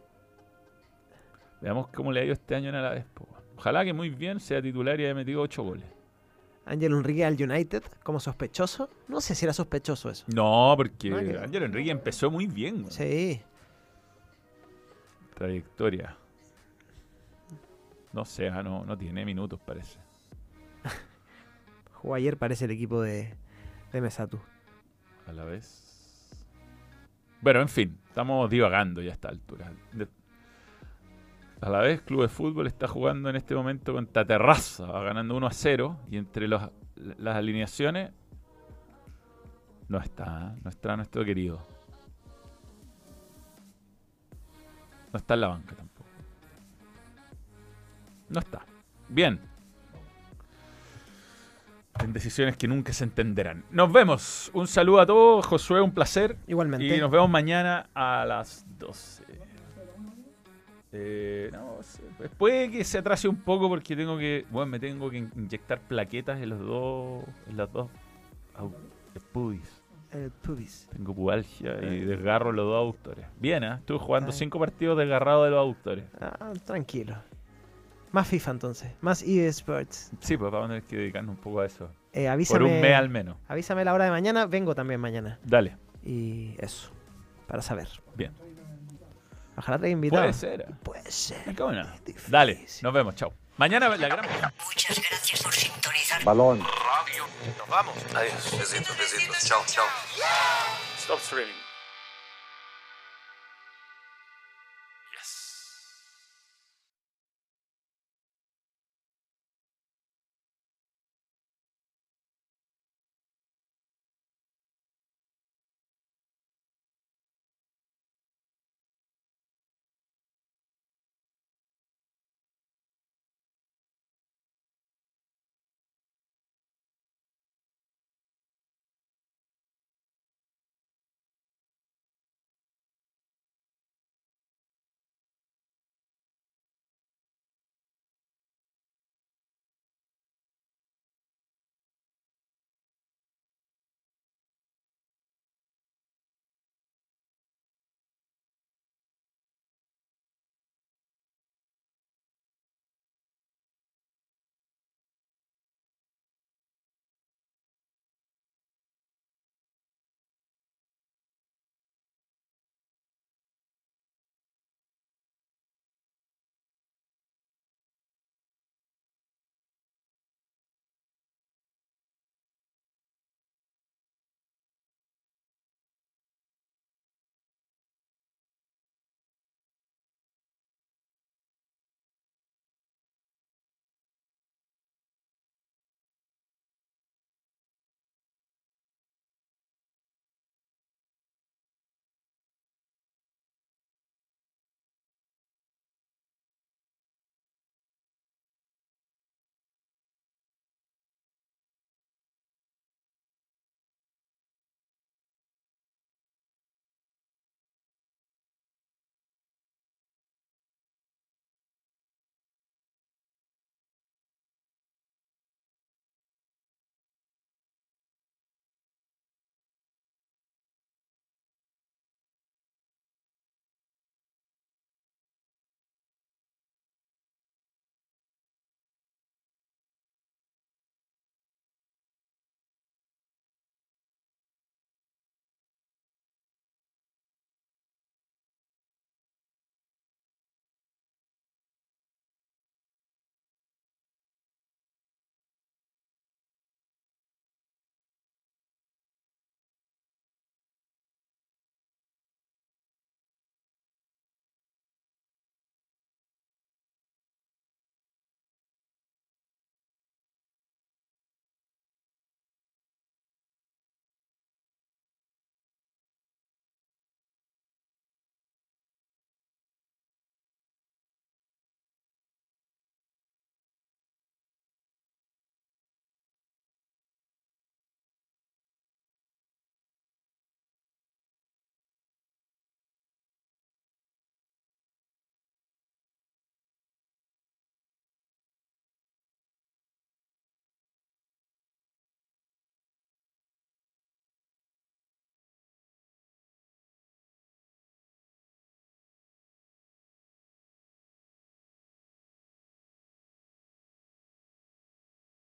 Veamos cómo le ha ido este año en Alavés. Ojalá que muy bien sea titular y haya metido 8 goles. Ángel Enrique al United como sospechoso. No sé si era sospechoso eso. No, porque Nada que- Ángel Enrique empezó muy bien. weón. Sí. Trayectoria. No sé, ah, no, no tiene minutos, parece. Jugó ayer, parece el equipo de, de Mesatu. A la vez. Bueno, en fin, estamos divagando ya a esta altura. A la vez, Club de Fútbol está jugando en este momento contra Terraza, va ganando 1 a 0. Y entre las alineaciones, no está, no está nuestro querido. No está en la banca tampoco. No está. Bien. En decisiones que nunca se entenderán. Nos vemos. Un saludo a todos. Josué, un placer. Igualmente. Y nos vemos mañana a las 12. Eh, no, puede que se atrase un poco porque tengo que. Bueno, me tengo que inyectar plaquetas en los dos. En las dos. au- pubis. El pubis. Tengo pubalgia y desgarro los dos aductores. Bien, ¿eh? Estuve jugando cinco partidos desgarrados de los aductores. Ah, tranquilo. Más FIFA entonces. Más eSports. Sí, pues vamos a tener que dedicarnos un poco a eso. Eh, avísame, Por un mes al menos. Avísame la hora de mañana. Vengo también mañana. Dale. Y eso. Para saber. Bien. Ojalá te haya invitado. Puede ser. Puede ser. ¿Y cómo no? Dale, nos vemos, chao. Mañana la gran. Muchas gracias por sintonizar. Balón. Radio. Nos vamos. Adiós. Besitos, besitos. Chao, chao. Stop streaming.